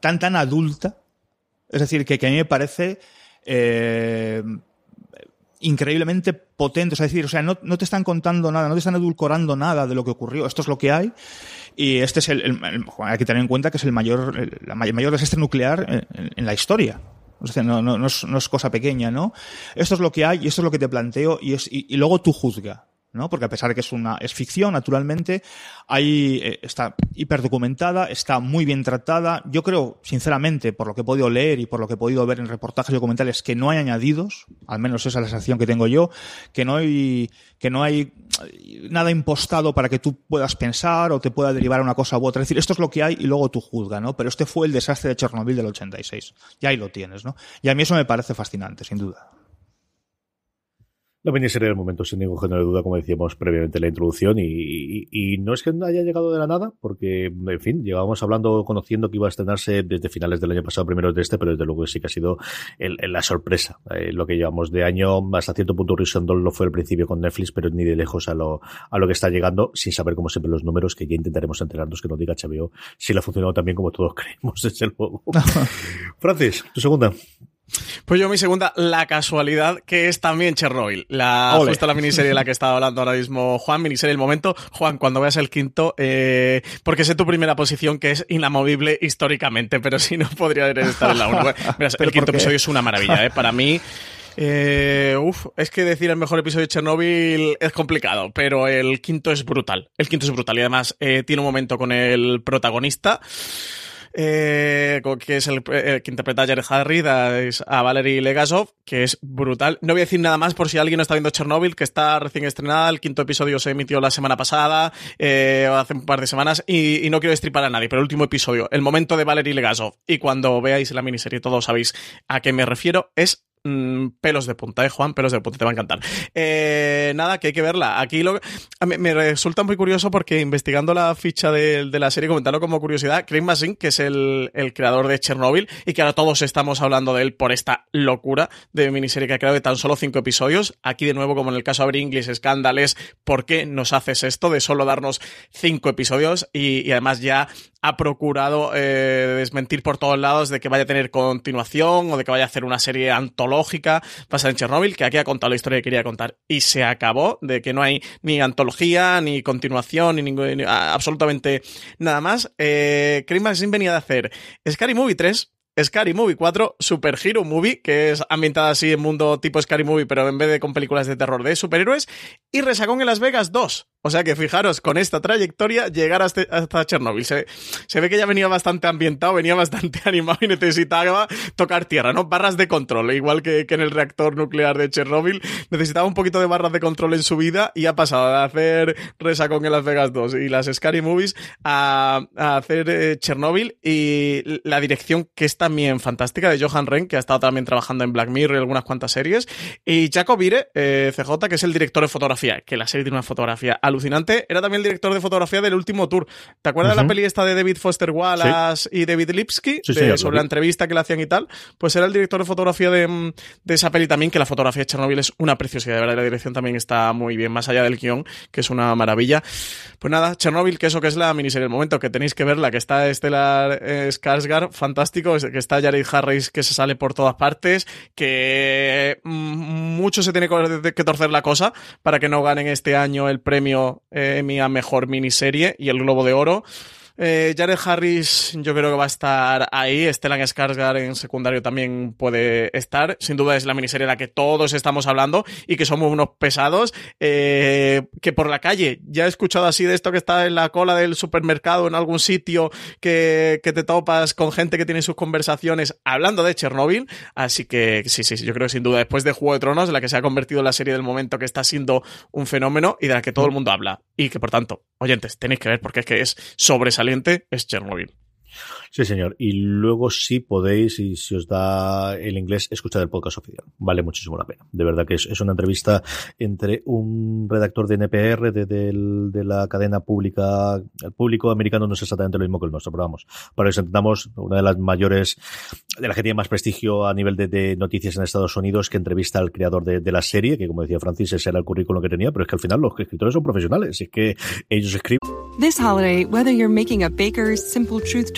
tan, tan adulta, es decir, que, a mí me parece eh, increíblemente potente. Es decir, o sea, no, te están contando nada, no te están edulcorando nada de lo que ocurrió. Esto es lo que hay. Y este es el, hay que tener en cuenta que es el mayor, el, mayor desastre nuclear en, la historia. O sea, no, no, es, no, es, cosa pequeña, ¿no? Esto es lo que hay y esto es lo que te planteo y, es, y luego tú juzga. Porque a pesar de que es una es ficción, naturalmente, ahí eh, está hiperdocumentada, está muy bien tratada. Yo creo, sinceramente, por lo que he podido leer y por lo que he podido ver en reportajes y documentales, que no hay añadidos, al menos esa es la sensación que tengo yo, que no hay que no hay nada impostado para que tú puedas pensar o te pueda derivar a una cosa u otra. Es decir, esto es lo que hay y luego tú juzga, ¿no? Pero este fue el desastre de Chernobyl del 86. Y ahí lo tienes, ¿no? Y a mí eso me parece fascinante, sin duda. La miniserie del momento, sin ningún género de duda, como decíamos previamente en la introducción, y, no es que haya llegado de la nada, porque, en fin, llevábamos hablando, conociendo que iba a estrenarse desde finales del año pasado, primero de este, pero desde luego sí que ha sido la sorpresa. Eh, lo que llevamos de año, hasta cierto punto, Rison lo fue al principio con Netflix, pero ni de lejos a lo, a lo que está llegando, sin saber, como siempre, los números, que ya intentaremos enterarnos que nos diga HBO si le ha funcionado también como todos creemos, desde luego. Francis, tu segunda. Pues yo mi segunda, la casualidad, que es también Chernobyl. La, justo la miniserie de la que estaba hablando ahora mismo Juan, miniserie el momento. Juan, cuando veas el quinto, eh, porque sé tu primera posición que es inamovible históricamente, pero si no podría estar en la uno. el quinto episodio es una maravilla, ¿eh? Para mí... Eh, uf, es que decir el mejor episodio de Chernobyl es complicado, pero el quinto es brutal. El quinto es brutal y además eh, tiene un momento con el protagonista eh, que es el, que interpreta a Jared Harry, a Valery Legasov, que es brutal. No voy a decir nada más por si alguien no está viendo Chernobyl, que está recién estrenada. El quinto episodio se emitió la semana pasada, eh, hace un par de semanas, y, no quiero destripar a nadie, pero el último episodio, el momento de Valery Legasov, y cuando veáis la miniserie todos sabéis a qué me refiero, es Mm, pelos de punta, ¿eh, Juan? Pelos de punta, te va a encantar. Eh, nada, que hay que verla. Aquí lo, me, resulta muy curioso porque investigando la ficha de, la serie, comentando como curiosidad, Craig Mazin, que es el, creador de Chernobyl, y que ahora todos estamos hablando de él por esta locura de miniserie que ha creado de tan solo cinco episodios. Aquí, de nuevo, como en el caso de English Scandal, es ¿por qué nos haces esto de solo darnos cinco episodios? y además ya ha procurado eh, desmentir por todos lados de que vaya a tener continuación o de que vaya a hacer una serie antológica basada en Chernobyl, que aquí ha contado la historia que quería contar. Y se acabó, de que no hay ni antología, ni continuación, ni, absolutamente nada más. Eh, Chris venía de hacer Scary Movie 3, Scary Movie 4, Super Hero Movie, que es ambientada así en mundo tipo Scary Movie, pero en vez de con películas de terror de superhéroes, y Resacón en Las Vegas 2, o sea que fijaros, con esta trayectoria, llegar hasta, hasta Chernobyl. Se, ve que ya venía bastante ambientado, venía bastante animado y necesitaba tocar tierra, ¿no? Barras de control, igual que, en el reactor nuclear de Chernobyl. Necesitaba un poquito de barras de control en su vida y ha pasado de hacer Resacón en Las Vegas 2 y las Scary Movies a, hacer eh, Chernobyl y la dirección que es también fantástica de Johan Ren, que ha estado también trabajando en Black Mirror y algunas cuantas series. Y Jacob Vire, eh, CJ, que es el director de fotografía, que la serie tiene una fotografía alucinante alucinante. Era también el director de fotografía del último tour. ¿Te acuerdas de la peli esta de David Foster Wallace y David Lipsky? sobre la entrevista que le hacían y tal. Pues era el director de fotografía de, esa peli también, que la fotografía de Chernobyl es una preciosidad. De verdad, la dirección también está muy bien, más allá del guion, que es una maravilla. Pues nada, Chernobyl, que eso que es la miniserie del momento, que tenéis que verla, que está Estelar eh, Skarsgård, fantástico, que está Jared Harris, que se sale por todas partes, que mm, mucho se tiene que torcer la cosa para que no ganen este año el premio eh, mi mejor miniserie y el Globo de Oro. Eh, Jared Harris yo creo que va a estar ahí. Stellan Skarsgård en secundario también puede estar. Sin duda es la miniserie de la que todos estamos hablando y que somos unos pesados. Eh, que por la calle, ya he escuchado así de esto que está en la cola del supermercado en algún sitio que, que te topas con gente que tiene sus conversaciones hablando de Chernobyl. Así que sí, sí, yo creo que sin duda después de Juego de Tronos, la que se ha convertido en la serie del momento que está siendo un fenómeno y de la que todo el mundo habla. Y que por tanto, oyentes, tenéis que ver porque es que es sobresaliente es Chernobyl. Sí, señor. Y luego sí podéis, y si os da el inglés, escuchar el podcast oficial. Vale muchísimo la pena. De verdad que es, una entrevista entre un redactor de NPR de, la cadena pública. El público americano no es exactamente lo mismo que el nuestro, pero vamos. Para eso intentamos, una de las mayores, de la que tiene más prestigio a nivel de, noticias en Estados Unidos, que entrevista al creador de, la serie, que como decía Francis, ese era el currículum que tenía, pero es que al final los escritores son profesionales. Es que ellos escriben. This holiday, whether you're making a Baker's Simple Truth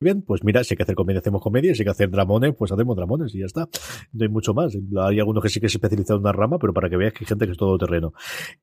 Bien, pues mira, si hay que hacer comedia, hacemos comedia, si hay que hacer dramones, pues hacemos dramones y ya está. No hay mucho más. Hay algunos que sí que se especializan en una rama, pero para que veas que hay gente que es todo terreno.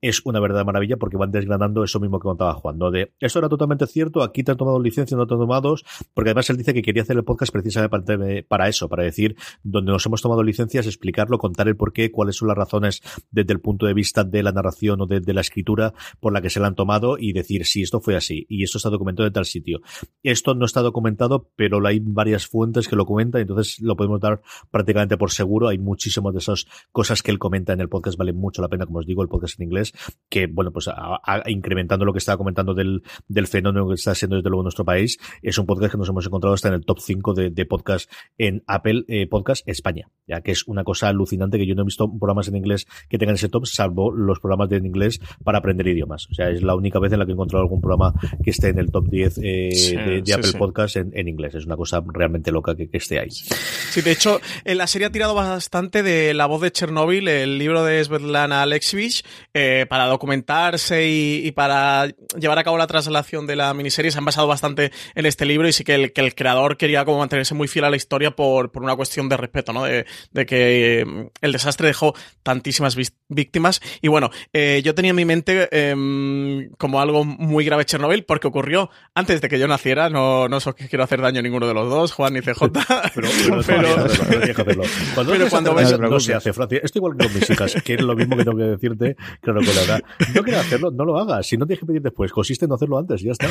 Es una verdadera maravilla porque van desgranando eso mismo que contaba Juan, ¿no? De, eso era totalmente cierto, aquí te han tomado licencia, no te han tomado, porque además él dice que quería hacer el podcast precisamente para eso, para decir, donde nos hemos tomado licencias, explicarlo, contar el porqué, cuáles son las razones desde el punto de vista de la narración o de, de la escritura por la que se la han tomado y decir, si esto fue así, y esto está documentado en tal sitio. Esto no está documentado pero hay varias fuentes que lo comentan, entonces lo podemos dar prácticamente por seguro. Hay muchísimas de esas cosas que él comenta en el podcast, vale mucho la pena, como os digo, el podcast en inglés, que bueno, pues a, a, incrementando lo que estaba comentando del, del fenómeno que está siendo desde luego nuestro país, es un podcast que nos hemos encontrado hasta en el top 5 de, de podcast en Apple eh, Podcast España, ya que es una cosa alucinante que yo no he visto programas en inglés que tengan ese top, salvo los programas de inglés para aprender idiomas. O sea, es la única vez en la que he encontrado algún programa que esté en el top 10 eh, sí, de, de sí, Apple sí. Podcast en, en inglés. Es una cosa realmente loca que, que, esté ahí. Sí, de hecho, la serie ha tirado bastante de La voz de Chernobyl, el libro de Svetlana Alexievich, eh, para documentarse y, para llevar a cabo la traslación de la miniserie. Se han basado bastante en este libro y sí que el, creador quería como mantenerse muy fiel a la historia por, una cuestión de respeto, ¿no? De, que eh, el desastre dejó tantísimas víctimas. Y bueno, eh, yo tenía en mi mente eh, como algo muy grave Chernobyl porque ocurrió antes de que yo naciera. No, no os quiero hacer daño a ninguno de los dos, Juan y CJ. pero, pero, pero, cuando, pero cuando ves, no se hace. Esto igual que con mis hijas, que es lo mismo que tengo que decirte, claro, con la edad. No quieres hacerlo, no lo hagas. Si no tienes que pedir después, consiste en hacerlo antes, ya está.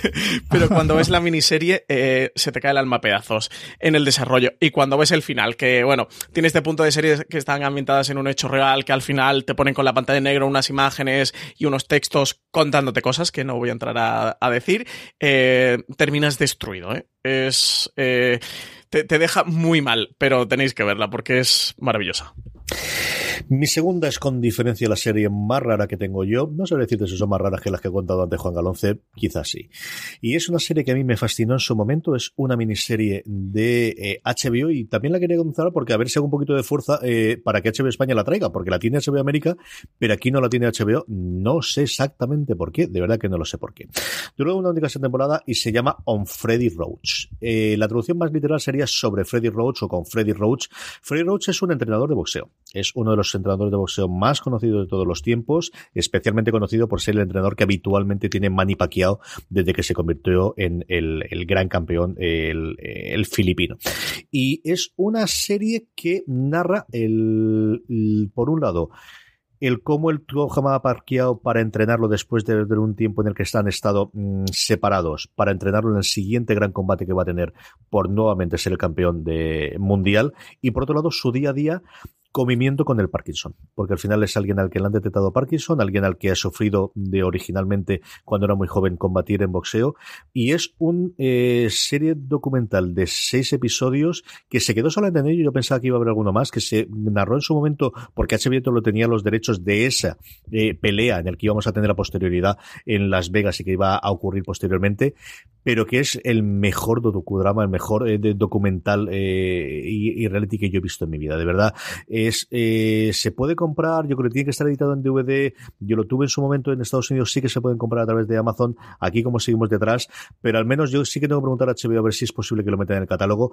pero cuando ves la miniserie, eh, se te cae el alma a pedazos en el desarrollo. Y cuando ves el final, que bueno, tiene este punto de series que están ambientadas en un hecho real, que al final te ponen con la pantalla en negro unas imágenes y unos textos contándote cosas que no voy a entrar a, a decir, eh, terminas destruido, ¿eh? es eh, te, te, deja muy mal, pero tenéis que verla porque es maravillosa. Mi segunda es con diferencia la serie más rara que tengo yo. No sé decirte si son más raras que las que he contado antes Juan Galonce, quizás sí. Y es una serie que a mí me fascinó en su momento. Es una miniserie de eh, HBO y también la quería comenzar porque a ver si hago un poquito de fuerza eh, para que HBO España la traiga, porque la tiene HBO América, pero aquí no la tiene HBO. No sé exactamente por qué, de verdad que no lo sé por qué. Duró una única temporada y se llama On Freddy Roach. Eh, la traducción más literal sería sobre Freddy Roach o con Freddy Roach. Freddy Roach es un entrenador de boxeo. Es uno de los entrenadores de boxeo más conocidos de todos los tiempos, especialmente conocido por ser el entrenador que habitualmente tiene Manny Pacquiao desde que se convirtió en el, gran campeón, el, filipino. Y es una serie que narra el, por un lado, el cómo el Trojama ha parqueado para entrenarlo después de, un tiempo en el que están estado mmm, separados, para entrenarlo en el siguiente gran combate que va a tener por nuevamente ser el campeón de mundial, y por otro lado su día a día comimiento con el Parkinson, porque al final es alguien al que le han detectado Parkinson, alguien al que ha sufrido de originalmente cuando era muy joven combatir en boxeo, y es una eh, serie documental de seis episodios que se quedó solamente en ello, yo pensaba que iba a haber alguno más, que se narró en su momento, porque HBO lo tenía los derechos de esa eh, pelea en el que íbamos a tener la posterioridad en Las Vegas y que iba a ocurrir posteriormente, pero que es el mejor docudrama, el mejor eh, documental y, y, reality que yo he visto en mi vida, de verdad eh, se puede comprar, yo creo que tiene que estar editado en DVD, yo lo tuve en su momento en Estados Unidos, sí que se pueden comprar a través de Amazon, aquí como seguimos detrás, pero al menos yo sí que tengo que preguntar a HBO a ver si es posible que lo metan en el catálogo.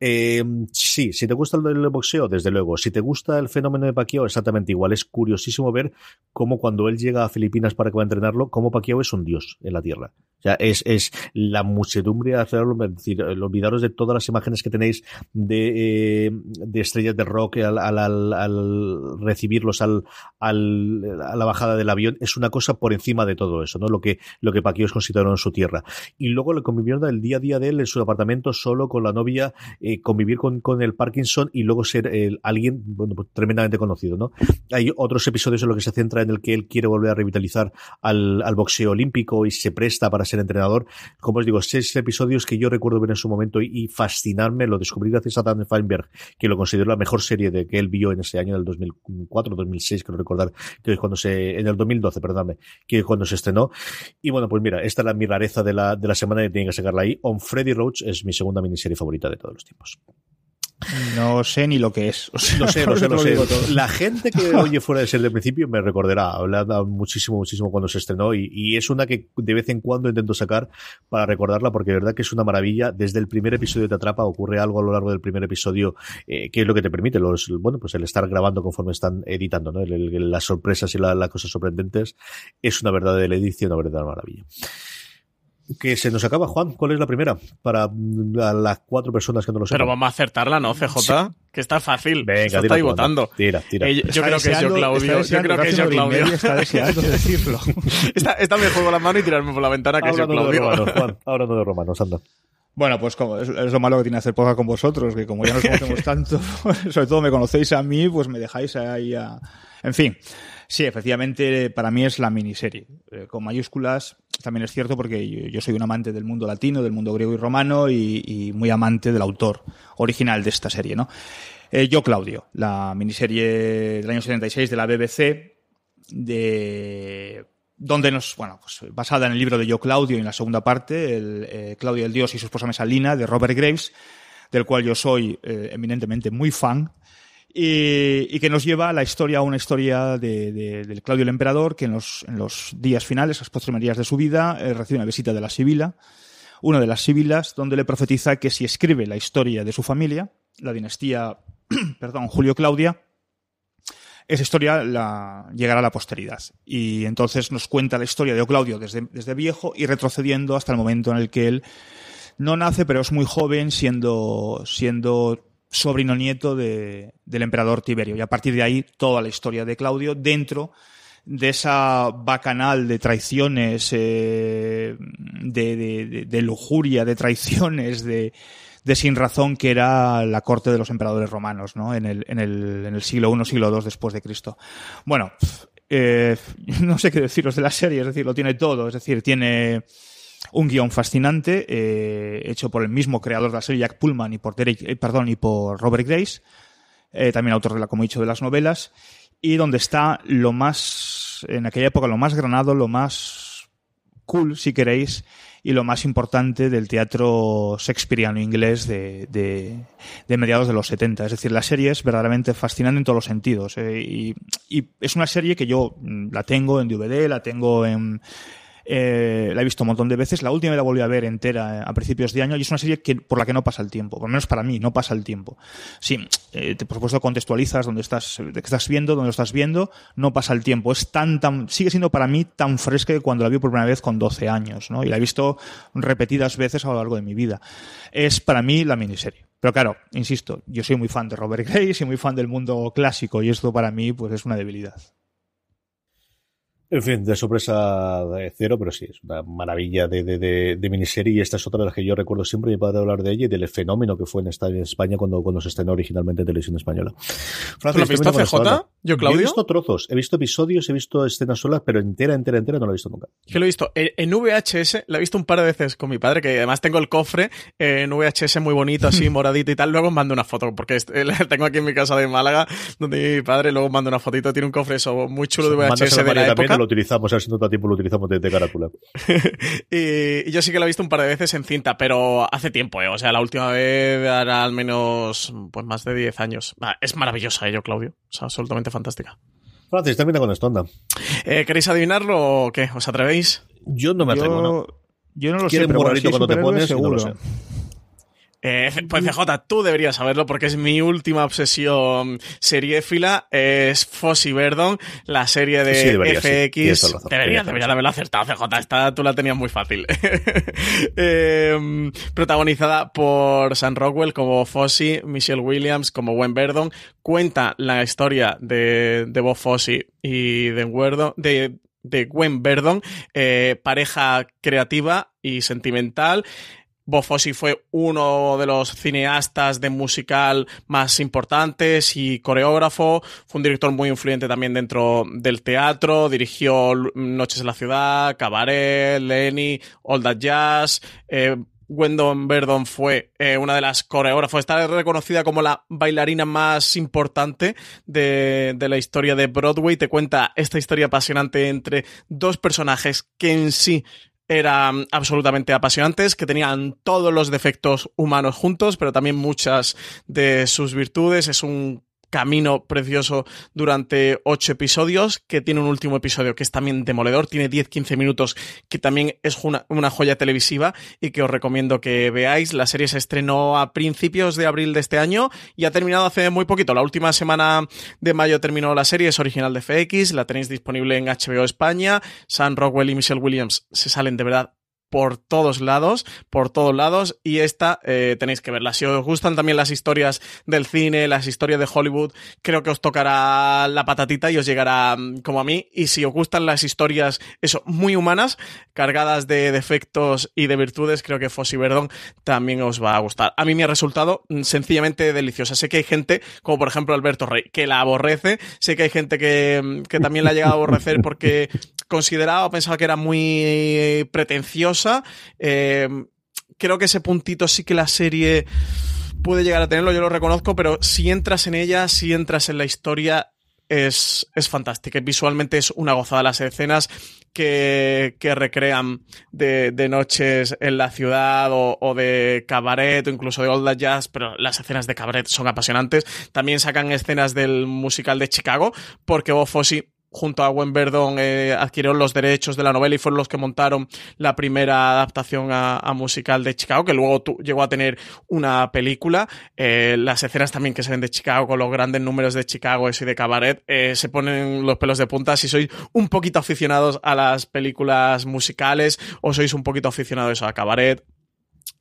Eh, sí, si te gusta el boxeo, desde luego, si te gusta el fenómeno de Pacquiao, exactamente igual, es curiosísimo ver cómo cuando él llega a Filipinas para que va a entrenarlo, cómo Pacquiao es un dios en la tierra. O sea, es, es la muchedumbre de hacerlo, es decir, olvidaros de todas las imágenes que tenéis de, eh, de estrellas de rock al, al, al, al recibirlos al, a la bajada del avión, es una cosa por encima de todo eso, ¿no? Lo que, lo que Paquillos consideraron su tierra. Y luego le convivieron el día a día de él en su apartamento solo con la novia, eh, convivir con, con el Parkinson y luego ser el, alguien, bueno, pues, tremendamente conocido, ¿no? Hay otros episodios en los que se centra en el que él quiere volver a revitalizar al, al boxeo olímpico y se presta para ser entrenador. Como os digo, seis episodios que yo recuerdo ver en su momento y, fascinarme. Lo descubrí gracias a Dan Feinberg, que lo consideró la mejor serie de que él vio en ese año del 2004, 2006, creo recordar, que es cuando se, en el 2012, perdóname, que es cuando se estrenó. Y bueno, pues mira, esta es la mi rareza de la, de la semana y tienen que sacarla ahí. On Freddy Roach es mi segunda miniserie favorita de todos los tiempos. No sé ni lo que es. lo sé, lo sé, lo sé. La gente que oye fuera de ser de principio me recordará. Hablado muchísimo, muchísimo cuando se estrenó y, es una que de vez en cuando intento sacar para recordarla porque de verdad que es una maravilla. Desde el primer episodio te atrapa, ocurre algo a lo largo del primer episodio eh, que es lo que te permite los, bueno, pues el estar grabando conforme están editando, ¿no? las sorpresas y las cosas sorprendentes es una verdadera edición, una verdadera maravilla que se nos acaba, Juan. ¿Cuál es la primera? Para las cuatro personas que no lo saben. Pero vamos a acertarla, ¿no, CJ? Que está fácil. Venga, está ahí votando. Tira, tira. Eh, yo, creo que es yo, Claudio. Yo creo que es yo, Claudio. Está deseando decirlo. esta, esta, me juego la mano y tirarme por la ventana que es yo, Claudio. De romanos, Juan. Ahora no de romanos, anda. Bueno, pues como es, lo malo que tiene hacer poca con vosotros, que como ya nos conocemos tanto, sobre todo me conocéis a mí, pues me dejáis ahí a... En fin, Sí, efectivamente, para mí es la miniserie. Eh, con mayúsculas también es cierto porque yo, soy un amante del mundo latino, del mundo griego y romano y, muy amante del autor original de esta serie, ¿no? Eh, yo, Claudio, la miniserie del año 76 de la BBC, de donde nos, bueno, pues basada en el libro de Yo Claudio y en la segunda parte, el, eh, Claudio el Dios y su esposa Mesalina, de Robert Graves, del cual yo soy eminentemente muy fan y, que nos lleva a la historia, a una historia de, del Claudio el Emperador, que en los, en los días finales, las postrimerías de su vida, eh, recibe una visita de la Sibila, una de las Sibilas, donde le profetiza que si escribe la historia de su familia, la dinastía, perdón, Julio Claudia, esa historia la, llegará a la posteridad. Y entonces nos cuenta la historia de Claudio desde, desde viejo y retrocediendo hasta el momento en el que él no nace, pero es muy joven, siendo, siendo sobrino nieto de, del emperador Tiberio. Y a partir de ahí, toda la historia de Claudio dentro de esa bacanal de traiciones, eh, de, de, lujuria, de traiciones, de, de sin razón que era la corte de los emperadores romanos, ¿no? En el, en el, en el siglo I, siglo II después de Cristo. Bueno, eh, no sé qué deciros de la serie, es decir, lo tiene todo, es decir, tiene un guion fascinante eh, hecho por el mismo creador de la serie, Jack Pullman, y por, Derek, eh, perdón, y por Robert Grace, eh, también autor de la, como he dicho, de las novelas, y donde está lo más, en aquella época, lo más granado, lo más cool, si queréis, y lo más importante del teatro shakespeariano inglés de, de, mediados de los 70. Es decir, la serie es verdaderamente fascinante en todos los sentidos. y, y, es una serie que yo mm, la tengo en DVD, la tengo en, eh, la he visto un montón de veces. La última la volví a ver entera eh, a principios de año y es una serie que, por la que no pasa el tiempo. Por lo menos para mí, no pasa el tiempo. Sí, eh, por supuesto contextualizas donde estás, estás viendo, donde lo estás viendo, no pasa el tiempo. Es tan, tan, sigue siendo para mí tan fresca que cuando la vi por primera vez con 12 años, ¿no? Y la he visto repetidas veces a lo largo de mi vida. Es para mí la miniserie. Pero claro, insisto, yo soy muy fan de Robert Grace y muy fan del mundo clásico y esto para mí pues es una debilidad. En fin, de sorpresa de cero, pero sí, es una maravilla de, de, de, miniserie y esta es otra de las que yo recuerdo siempre mi padre hablar de ella y del fenómeno que fue en, esta, en España cuando, cuando se estrenó originalmente en televisión española. Francis, ¿Lo has visto CJ? ¿Yo, Claudio? he visto trozos, he visto episodios, he visto escenas solas, pero entera, entera, entera no la he visto nunca. Que lo he visto en, VHS, la he visto un par de veces con mi padre, que además tengo el cofre en VHS muy bonito, así moradito y tal. Luego mando una foto, porque tengo aquí en mi casa de Málaga, donde mi padre luego mando una fotito, tiene un cofre eso muy chulo de VHS de la época. Lo utilizamos, tiempo lo utilizamos de, carátula. y, yo sí que lo he visto un par de veces en cinta, pero hace tiempo, ¿eh? O sea, la última vez hará al menos pues más de 10 años. Es maravillosa ello, Claudio. O sea, absolutamente fantástica. Francis, termina con esto, anda. Eh, ¿Queréis adivinarlo o qué? ¿Os atrevéis? Yo no me atrevo, ¿no? Yo no lo sé, pero cuando te pones, seguro. No eh, pues CJ, tú deberías saberlo porque es mi última obsesión seriéfila. Es Fossi Verdon, la serie de FX. Deberías, deberías haberlo acertado, CJ. Esta tú la tenías muy fácil. Em, protagonizada por Sam Rockwell como Fossi, Michelle Williams como Gwen Verdon. Cuenta la historia de, de Bob Fossi y de, de, de Gwen Verdon, eh, pareja creativa y sentimental Bob Fosse fue uno de los cineastas de musical más importantes y coreógrafo. Fue un director muy influyente también dentro del teatro. Dirigió Noches en la Ciudad, Cabaret, Lenny, All That Jazz. Eh, Gwendon Verdon fue eh, una de las coreógrafas, está reconocida como la bailarina más importante de, de, la historia de Broadway. Te cuenta esta historia apasionante entre dos personajes que en sí eran absolutamente apasionantes, que tenían todos los defectos humanos juntos, pero también muchas de sus virtudes. Es un camino precioso durante ocho episodios, que tiene un último episodio que es también demoledor, tiene 10-15 minutos, que también es una, una, joya televisiva y que os recomiendo que veáis. La serie se estrenó a principios de abril de este año y ha terminado hace muy poquito. La última semana de mayo terminó la serie, es original de FX, la tenéis disponible en HBO España. Sam Rockwell y Michelle Williams se salen de verdad por todos lados, por todos lados, y esta eh, tenéis que verla. Si os gustan también las historias del cine, las historias de Hollywood, creo que os tocará la patatita y os llegará mm, como a mí. Y si os gustan las historias, eso, muy humanas, cargadas de defectos y de virtudes, creo que Fossi Verdon también os va a gustar. A mí me ha resultado mm, sencillamente deliciosa. Sé que hay gente, como por ejemplo Alberto Rey, que la aborrece. Sé que hay gente que, mm, que también la ha llegado a aborrecer porque consideraba o pensaba que era muy pretenciosa. Eh, creo que ese puntito sí que la serie puede llegar a tenerlo, yo lo reconozco, pero si entras en ella, si entras en la historia, es, es fantástica. Visualmente es una gozada las escenas que, que recrean de, de, noches en la ciudad o, o, de cabaret o incluso de old jazz, pero las escenas de cabaret son apasionantes. También sacan escenas del musical de Chicago, porque Bob Fosse junto a Gwen Verdon eh, adquirieron los derechos de la novela y fueron los que montaron la primera adaptación a, a musical de Chicago, que luego tu, llegó a tener una película. Eh, las escenas también que se ven de Chicago, con los grandes números de Chicago y de Cabaret, eh, se ponen los pelos de punta si sois un poquito aficionados a las películas musicales o sois un poquito aficionados a Cabaret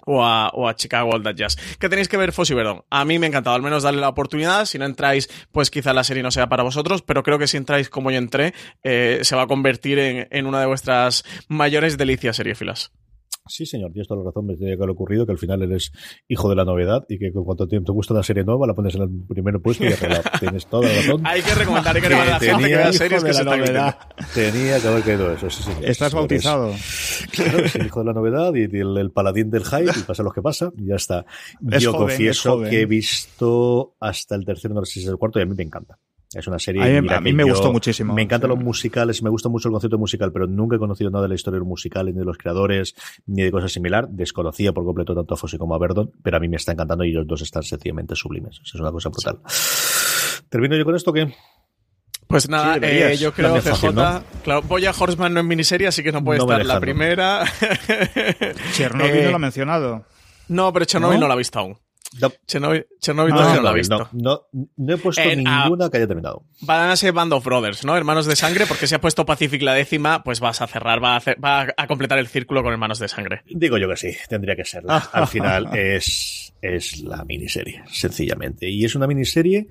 o a, o a Chicago All That Jazz. ¿Qué tenéis que ver Fossi Verdon? A mí me ha encantado, al menos darle la oportunidad. Si no entráis, pues quizá la serie no sea para vosotros, pero creo que si entráis como yo entré, eh, se va a convertir en, en, una de vuestras mayores delicias seriefilas. Sí, señor, tienes toda la razón. Me tiene que haber ocurrido que al final eres hijo de la novedad y que cuando te, te gusta una serie nueva la pones en el primer puesto y ya tienes toda la razón. hay que recomendar, hay que recomendar a la gente que series que se novedad. Tenía que haber caído eso, sí, señor. Estás bautizado. Claro, es el hijo de la novedad y el, el paladín del hype y pasa lo que pasa y ya está. Es yo joven, confieso que he visto hasta el tercero, no sé si es el cuarto y a mí me encanta. Es una serie. A mí, a mí me gustó muchísimo. Me encantan sí. los musicales, me gusta mucho el concepto musical, pero nunca he conocido nada de la historia del musical, ni de los creadores, ni de cosas similar. Desconocía por completo tanto a Fosse como a Verdon, pero a mí me está encantando y los dos están sencillamente sublimes. Es una cosa brutal. ¿Termino yo con esto qué? Pues nada, Sí, eh, yo creo CJ, fácil, ¿no? claro, Boya Horseman no es miniserie, así que no puede No estar la primera. Chernobyl Eh, no lo ha mencionado. no, pero Chernobyl ¿No? no, la ha visto aún. No, Chernobyl, Ah, no no, la ha visto. no, no, no he puesto En, ah, ninguna que haya terminado. Van a ser Band of Brothers, ¿no? Hermanos de sangre, porque si ha puesto Pacific la décima, pues vas a cerrar, va a, hacer- va a completar el círculo con Hermanos de sangre. Digo yo que sí, tendría que serla. Al final es, es la miniserie, sencillamente. Y es una miniserie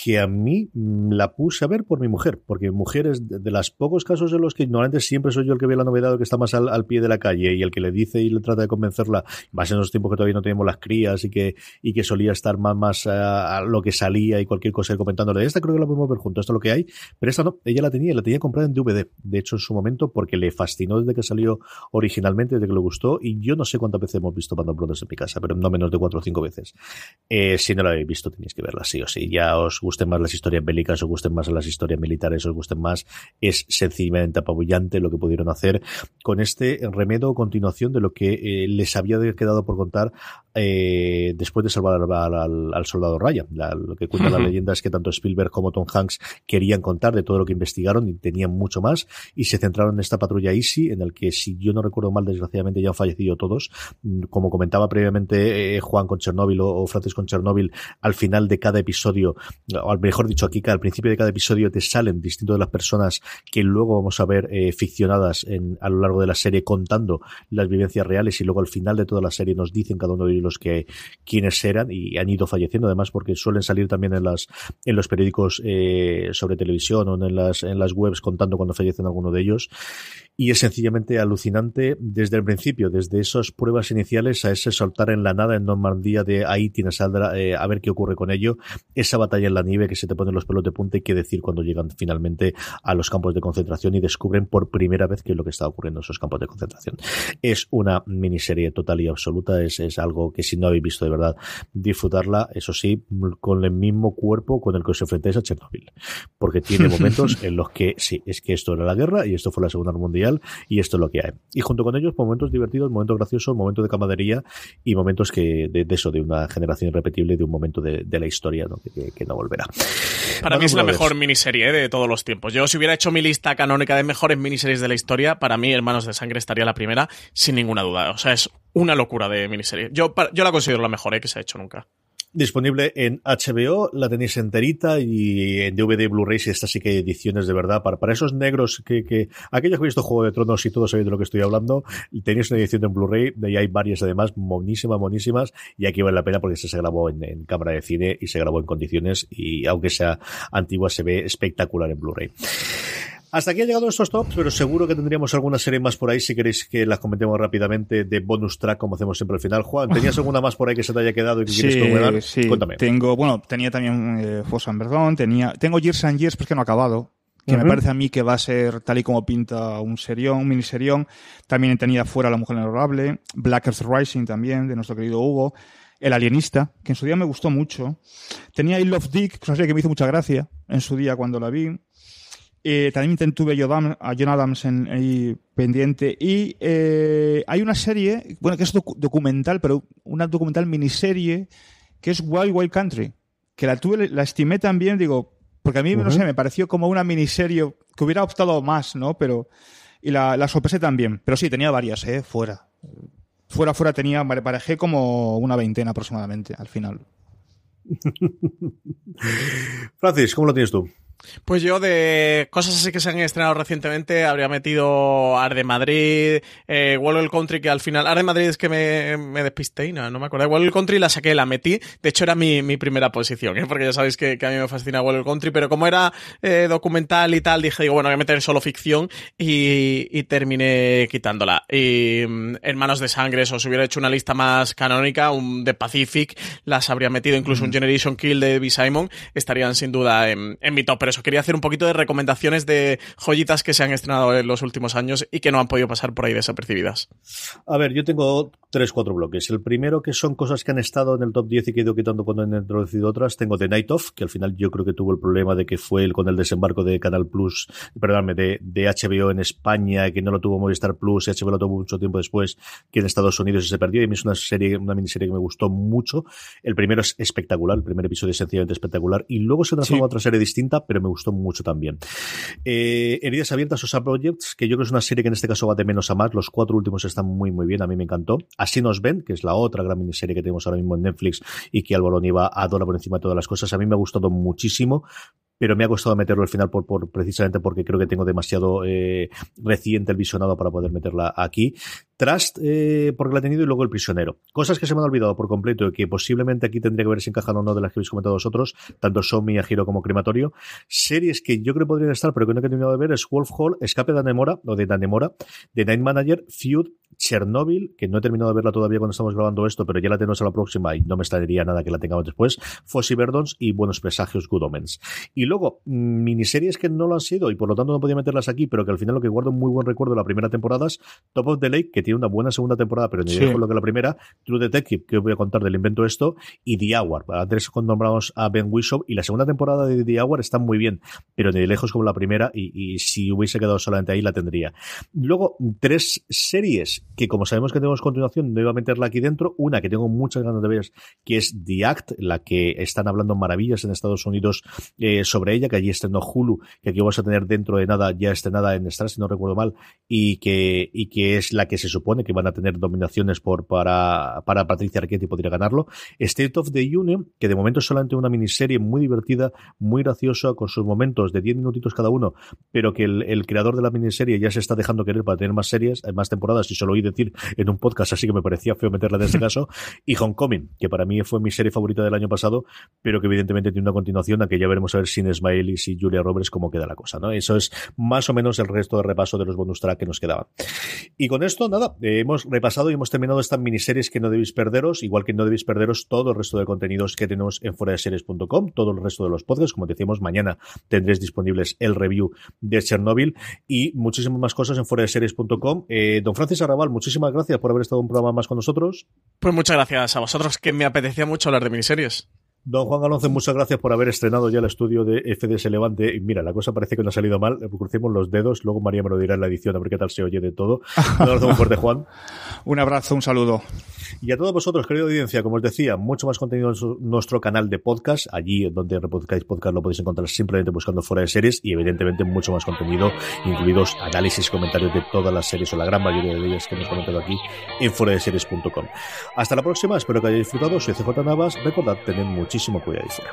que a mí mm, la puse a ver por mi mujer, porque mi mujer es de, de los pocos casos en los que ignorantes siempre soy yo el que ve la novedad, el que está más al, al pie de la calle y el que le dice y le trata de convencerla, más en los tiempos que todavía no teníamos las crías y que, y que solía estar más, más a, a lo que salía y cualquier cosa comentándole, esta creo que la podemos ver juntos, esto es lo que hay, pero esta no, ella la tenía, la tenía comprada en DVD, de hecho en su momento, porque le fascinó desde que salió originalmente, desde que le gustó, y yo no sé cuántas veces hemos visto Band Brothers en mi casa, pero no menos de cuatro o cinco veces. Eh, si no la habéis visto, tenéis que verla, sí o sí. Ya os gusten más las historias bélicas, os gusten más las historias militares, os gusten más. Es sencillamente apabullante lo que pudieron hacer con este remedo o continuación de lo que eh, les había quedado por contar eh, después de salvar al, al- al soldado Ryan. La- lo que cuenta la Ujú. leyenda es que tanto Spielberg como Tom Hanks querían contar de todo lo que investigaron y tenían mucho más y se centraron en esta patrulla Easy en el que si yo no recuerdo mal desgraciadamente ya han fallecido todos Mm, como comentaba previamente eh, Juan con Chernóbil o, o Francis con Chernóbil al final de cada episodio o al mejor dicho aquí que al principio de cada episodio te salen distintos de las personas que luego vamos a ver eh, ficcionadas en, a lo largo de la serie contando las vivencias reales y luego al final de toda la serie nos dicen cada uno de ellos que quiénes eran y han ido falleciendo además porque suelen salir también en las en los periódicos eh, sobre televisión o en las en las webs contando cuando fallecen alguno de ellos y es sencillamente alucinante desde el principio, desde esas pruebas iniciales a ese soltar en la nada en Normandía de ahí tienes a, eh, a ver qué ocurre con ello, esa batalla en la nieve que se te ponen los pelos de punta y qué decir cuando llegan finalmente a los campos de concentración y descubren por primera vez qué es lo que está ocurriendo en esos campos de concentración. Es una miniserie total y absoluta, es, es algo que si no habéis visto de verdad, disfrutarla, eso sí, con el mismo cuerpo con el que os enfrentáis a Chernobyl, porque tiene momentos en los que sí, es que esto era la guerra y esto fue la Segunda Guerra Mundial y esto es lo que hay. Y junto con ellos, momentos divertidos, momentos graciosos, momentos de camaradería y momentos que de, eso, de una generación irrepetible, de un momento de, la historia Que, no volverá. Para mí es la mejor miniserie ¿eh? de todos los tiempos. Yo, si hubiera hecho mi lista canónica de mejores miniseries de la historia, para mí Hermanos de Sangre estaría la primera, sin ninguna duda. O sea, es una locura de miniserie. Yo, yo la considero la mejor ¿eh? que se ha hecho nunca disponible en HBO, la tenéis enterita y en DVD Blu-ray si esta sí que hay ediciones de verdad para, para esos negros que, que aquellos que han visto Juego de Tronos y todos sabéis de lo que estoy hablando, tenéis una edición en Blu-ray, y hay varias además, monísimas, monísimas, y aquí vale la pena porque se grabó en, en cámara de cine y se grabó en condiciones y aunque sea antigua se ve espectacular en Blu-ray. Hasta aquí han llegado estos tops, pero seguro que tendríamos alguna serie más por ahí si queréis que las comentemos rápidamente de bonus track, como hacemos siempre al final. Juan, ¿tenías alguna más por ahí que se te haya quedado y que quieres comentar? Sí, Cuéntame. Tengo, bueno, tenía también eh, Fosan Verdón, tenía, tengo Years and Years, pues que no ha acabado. Que me parece a mí que va a ser tal y como pinta un serión, un miniserión. También tenía fuera La Mujer Honorable, Black Earth Rising también, de nuestro querido Hugo. El Alienista, que en su día me gustó mucho. Tenía I Love Dick, que es una serie que me hizo mucha gracia en su día cuando la vi. Eh, también tuve a John Adams en, ahí pendiente. Y eh, hay una serie, bueno, que es documental, pero una documental miniserie, que es Wild Wild Country. Que la tuve, la estimé también, digo, porque a mí, no sé, me pareció como una miniserie que hubiera optado más, ¿no? Pero. Y la, la sorpresé también. Pero sí, tenía varias, ¿eh? Fuera. Fuera, fuera tenía, parejé como una veintena aproximadamente al final. Francis, ¿cómo lo tienes tú? Pues yo de cosas así que se han estrenado recientemente habría metido Arde Madrid, eh, World Country que al final, Arde Madrid es que me, me despisté y no, no me acuerdo. World Country la saqué, la metí, de hecho era mi, mi primera posición, ¿eh? porque ya sabéis que, que, a mí me fascina World Country, pero como era eh, documental y tal, dije, digo, bueno, voy a meter solo ficción y, y terminé quitándola. Y mm, Hermanos de Sangre, eso, si hubiera hecho una lista más canónica, un de Pacific, las habría metido, incluso un Generation Kill de B. Simon, estarían sin duda en, en mi top eso, quería hacer un poquito de recomendaciones de joyitas que se han estrenado en los últimos años y que no han podido pasar por ahí desapercibidas. A ver, yo tengo tres, cuatro bloques. El primero que son cosas que han estado en el top 10 y que he ido quitando cuando han introducido otras. Tengo The Night Of, que al final yo creo que tuvo el problema de que fue el, con el desembarco de Canal Plus, perdóname, de, de HBO en España, que no lo tuvo Movistar Plus, y HBO lo tuvo mucho tiempo después, que en Estados Unidos se perdió. Y a mí es una serie, una miniserie que me gustó mucho. El primero es espectacular, el primer episodio es sencillamente espectacular. Y luego se transforma en otra serie distinta, pero me gustó mucho también. Eh, Heridas Abiertas, Osa Projects, que yo creo que es una serie que en este caso va de menos a más. Los cuatro últimos están muy, muy bien. A mí me encantó. Así nos ven, que es la otra gran miniserie que tenemos ahora mismo en Netflix y que Álvaro Niva adora por encima de todas las cosas. A mí me ha gustado muchísimo pero me ha costado meterlo al final por, por precisamente porque creo que tengo demasiado eh, reciente el visionado para poder meterla aquí. Trust, eh, porque la he tenido, y luego El Prisionero. Cosas que se me han olvidado por completo y que posiblemente aquí tendría que ver si encajan o no de las que habéis comentado vosotros, tanto Somi, Giro como Crematorio. Series que yo creo que podrían estar, pero que no he terminado de ver, es Wolf Hall, Escape de Danemora, o de Danemora, de Night Manager, Feud, Chernobyl, que no he terminado de verla todavía cuando estamos grabando esto, pero ya la tenemos a la próxima y no me extrañaría nada que la tengamos después. Fossy Verdons y Buenos Presagios, Good Omens. Y luego, mm, miniseries que no lo han sido y por lo tanto no podía meterlas aquí, pero que al final lo que guardo un muy buen recuerdo de la primera temporada es Top of the Lake, que tiene una buena segunda temporada, pero ni sí. lo que la primera, True Detective, que os voy a contar del invento esto, y The Hour. Antes nombramos a Ben Whishaw y la segunda temporada de The Hour está muy bien, pero ni de lejos como la primera y, y si hubiese quedado solamente ahí la tendría. Luego, tres series que como sabemos que tenemos continuación, no iba a meterla aquí dentro. Una que tengo muchas ganas de ver, que es The Act, la que están hablando maravillas en Estados Unidos eh, sobre ella, que allí estrenó Hulu, que aquí vamos a tener dentro de nada, ya estrenada en Star, si no recuerdo mal, y que, y que es la que se supone que van a tener dominaciones por, para, para Patricia Arquette y podría ganarlo. State of the Union, que de momento es solamente una miniserie muy divertida, muy graciosa, con sus momentos de 10 minutitos cada uno, pero que el, el creador de la miniserie ya se está dejando querer para tener más series, más temporadas, y solo oí decir en un podcast, así que me parecía feo meterla en este caso, y Homecoming, que para mí fue mi serie favorita del año pasado, pero que evidentemente tiene una continuación, a que ya veremos a ver sin Smiley y Julia Roberts cómo queda la cosa, ¿no? Eso es más o menos el resto de repaso de los bonus track que nos quedaban. Y con esto, nada, eh, hemos repasado y hemos terminado estas miniseries que no debéis perderos, igual que no debéis perderos todo el resto de contenidos que tenemos en fuera de series.com, todo el resto de los podcasts, como decíamos, mañana tendréis disponibles el review de Chernobyl y muchísimas más cosas en fuera de series.com. Eh, don Francis Arrabal, muchísimas gracias por haber estado un programa más con nosotros. Pues muchas gracias a vosotros, que me apetecía mucho hablar de miniseries. Don Juan Alonso, muchas gracias por haber estrenado ya el estudio de FDS Levante. Mira, la cosa parece que no ha salido mal. Crucemos los dedos. Luego María me lo dirá en la edición a ver qué tal se oye de todo. Un abrazo muy fuerte, Juan. Un abrazo, un saludo. Y a todos vosotros, querida audiencia, como os decía, mucho más contenido en nuestro canal de podcast. Allí donde repodcáis podcast lo podéis encontrar simplemente buscando fuera de series y evidentemente mucho más contenido, incluidos análisis y comentarios de todas las series o la gran mayoría de ellas que hemos comentado aquí en fuera de series.com. Hasta la próxima, espero que hayáis disfrutado. Soy CJ Navas. Recordad, tened muchísimo cuidado ahí fuera.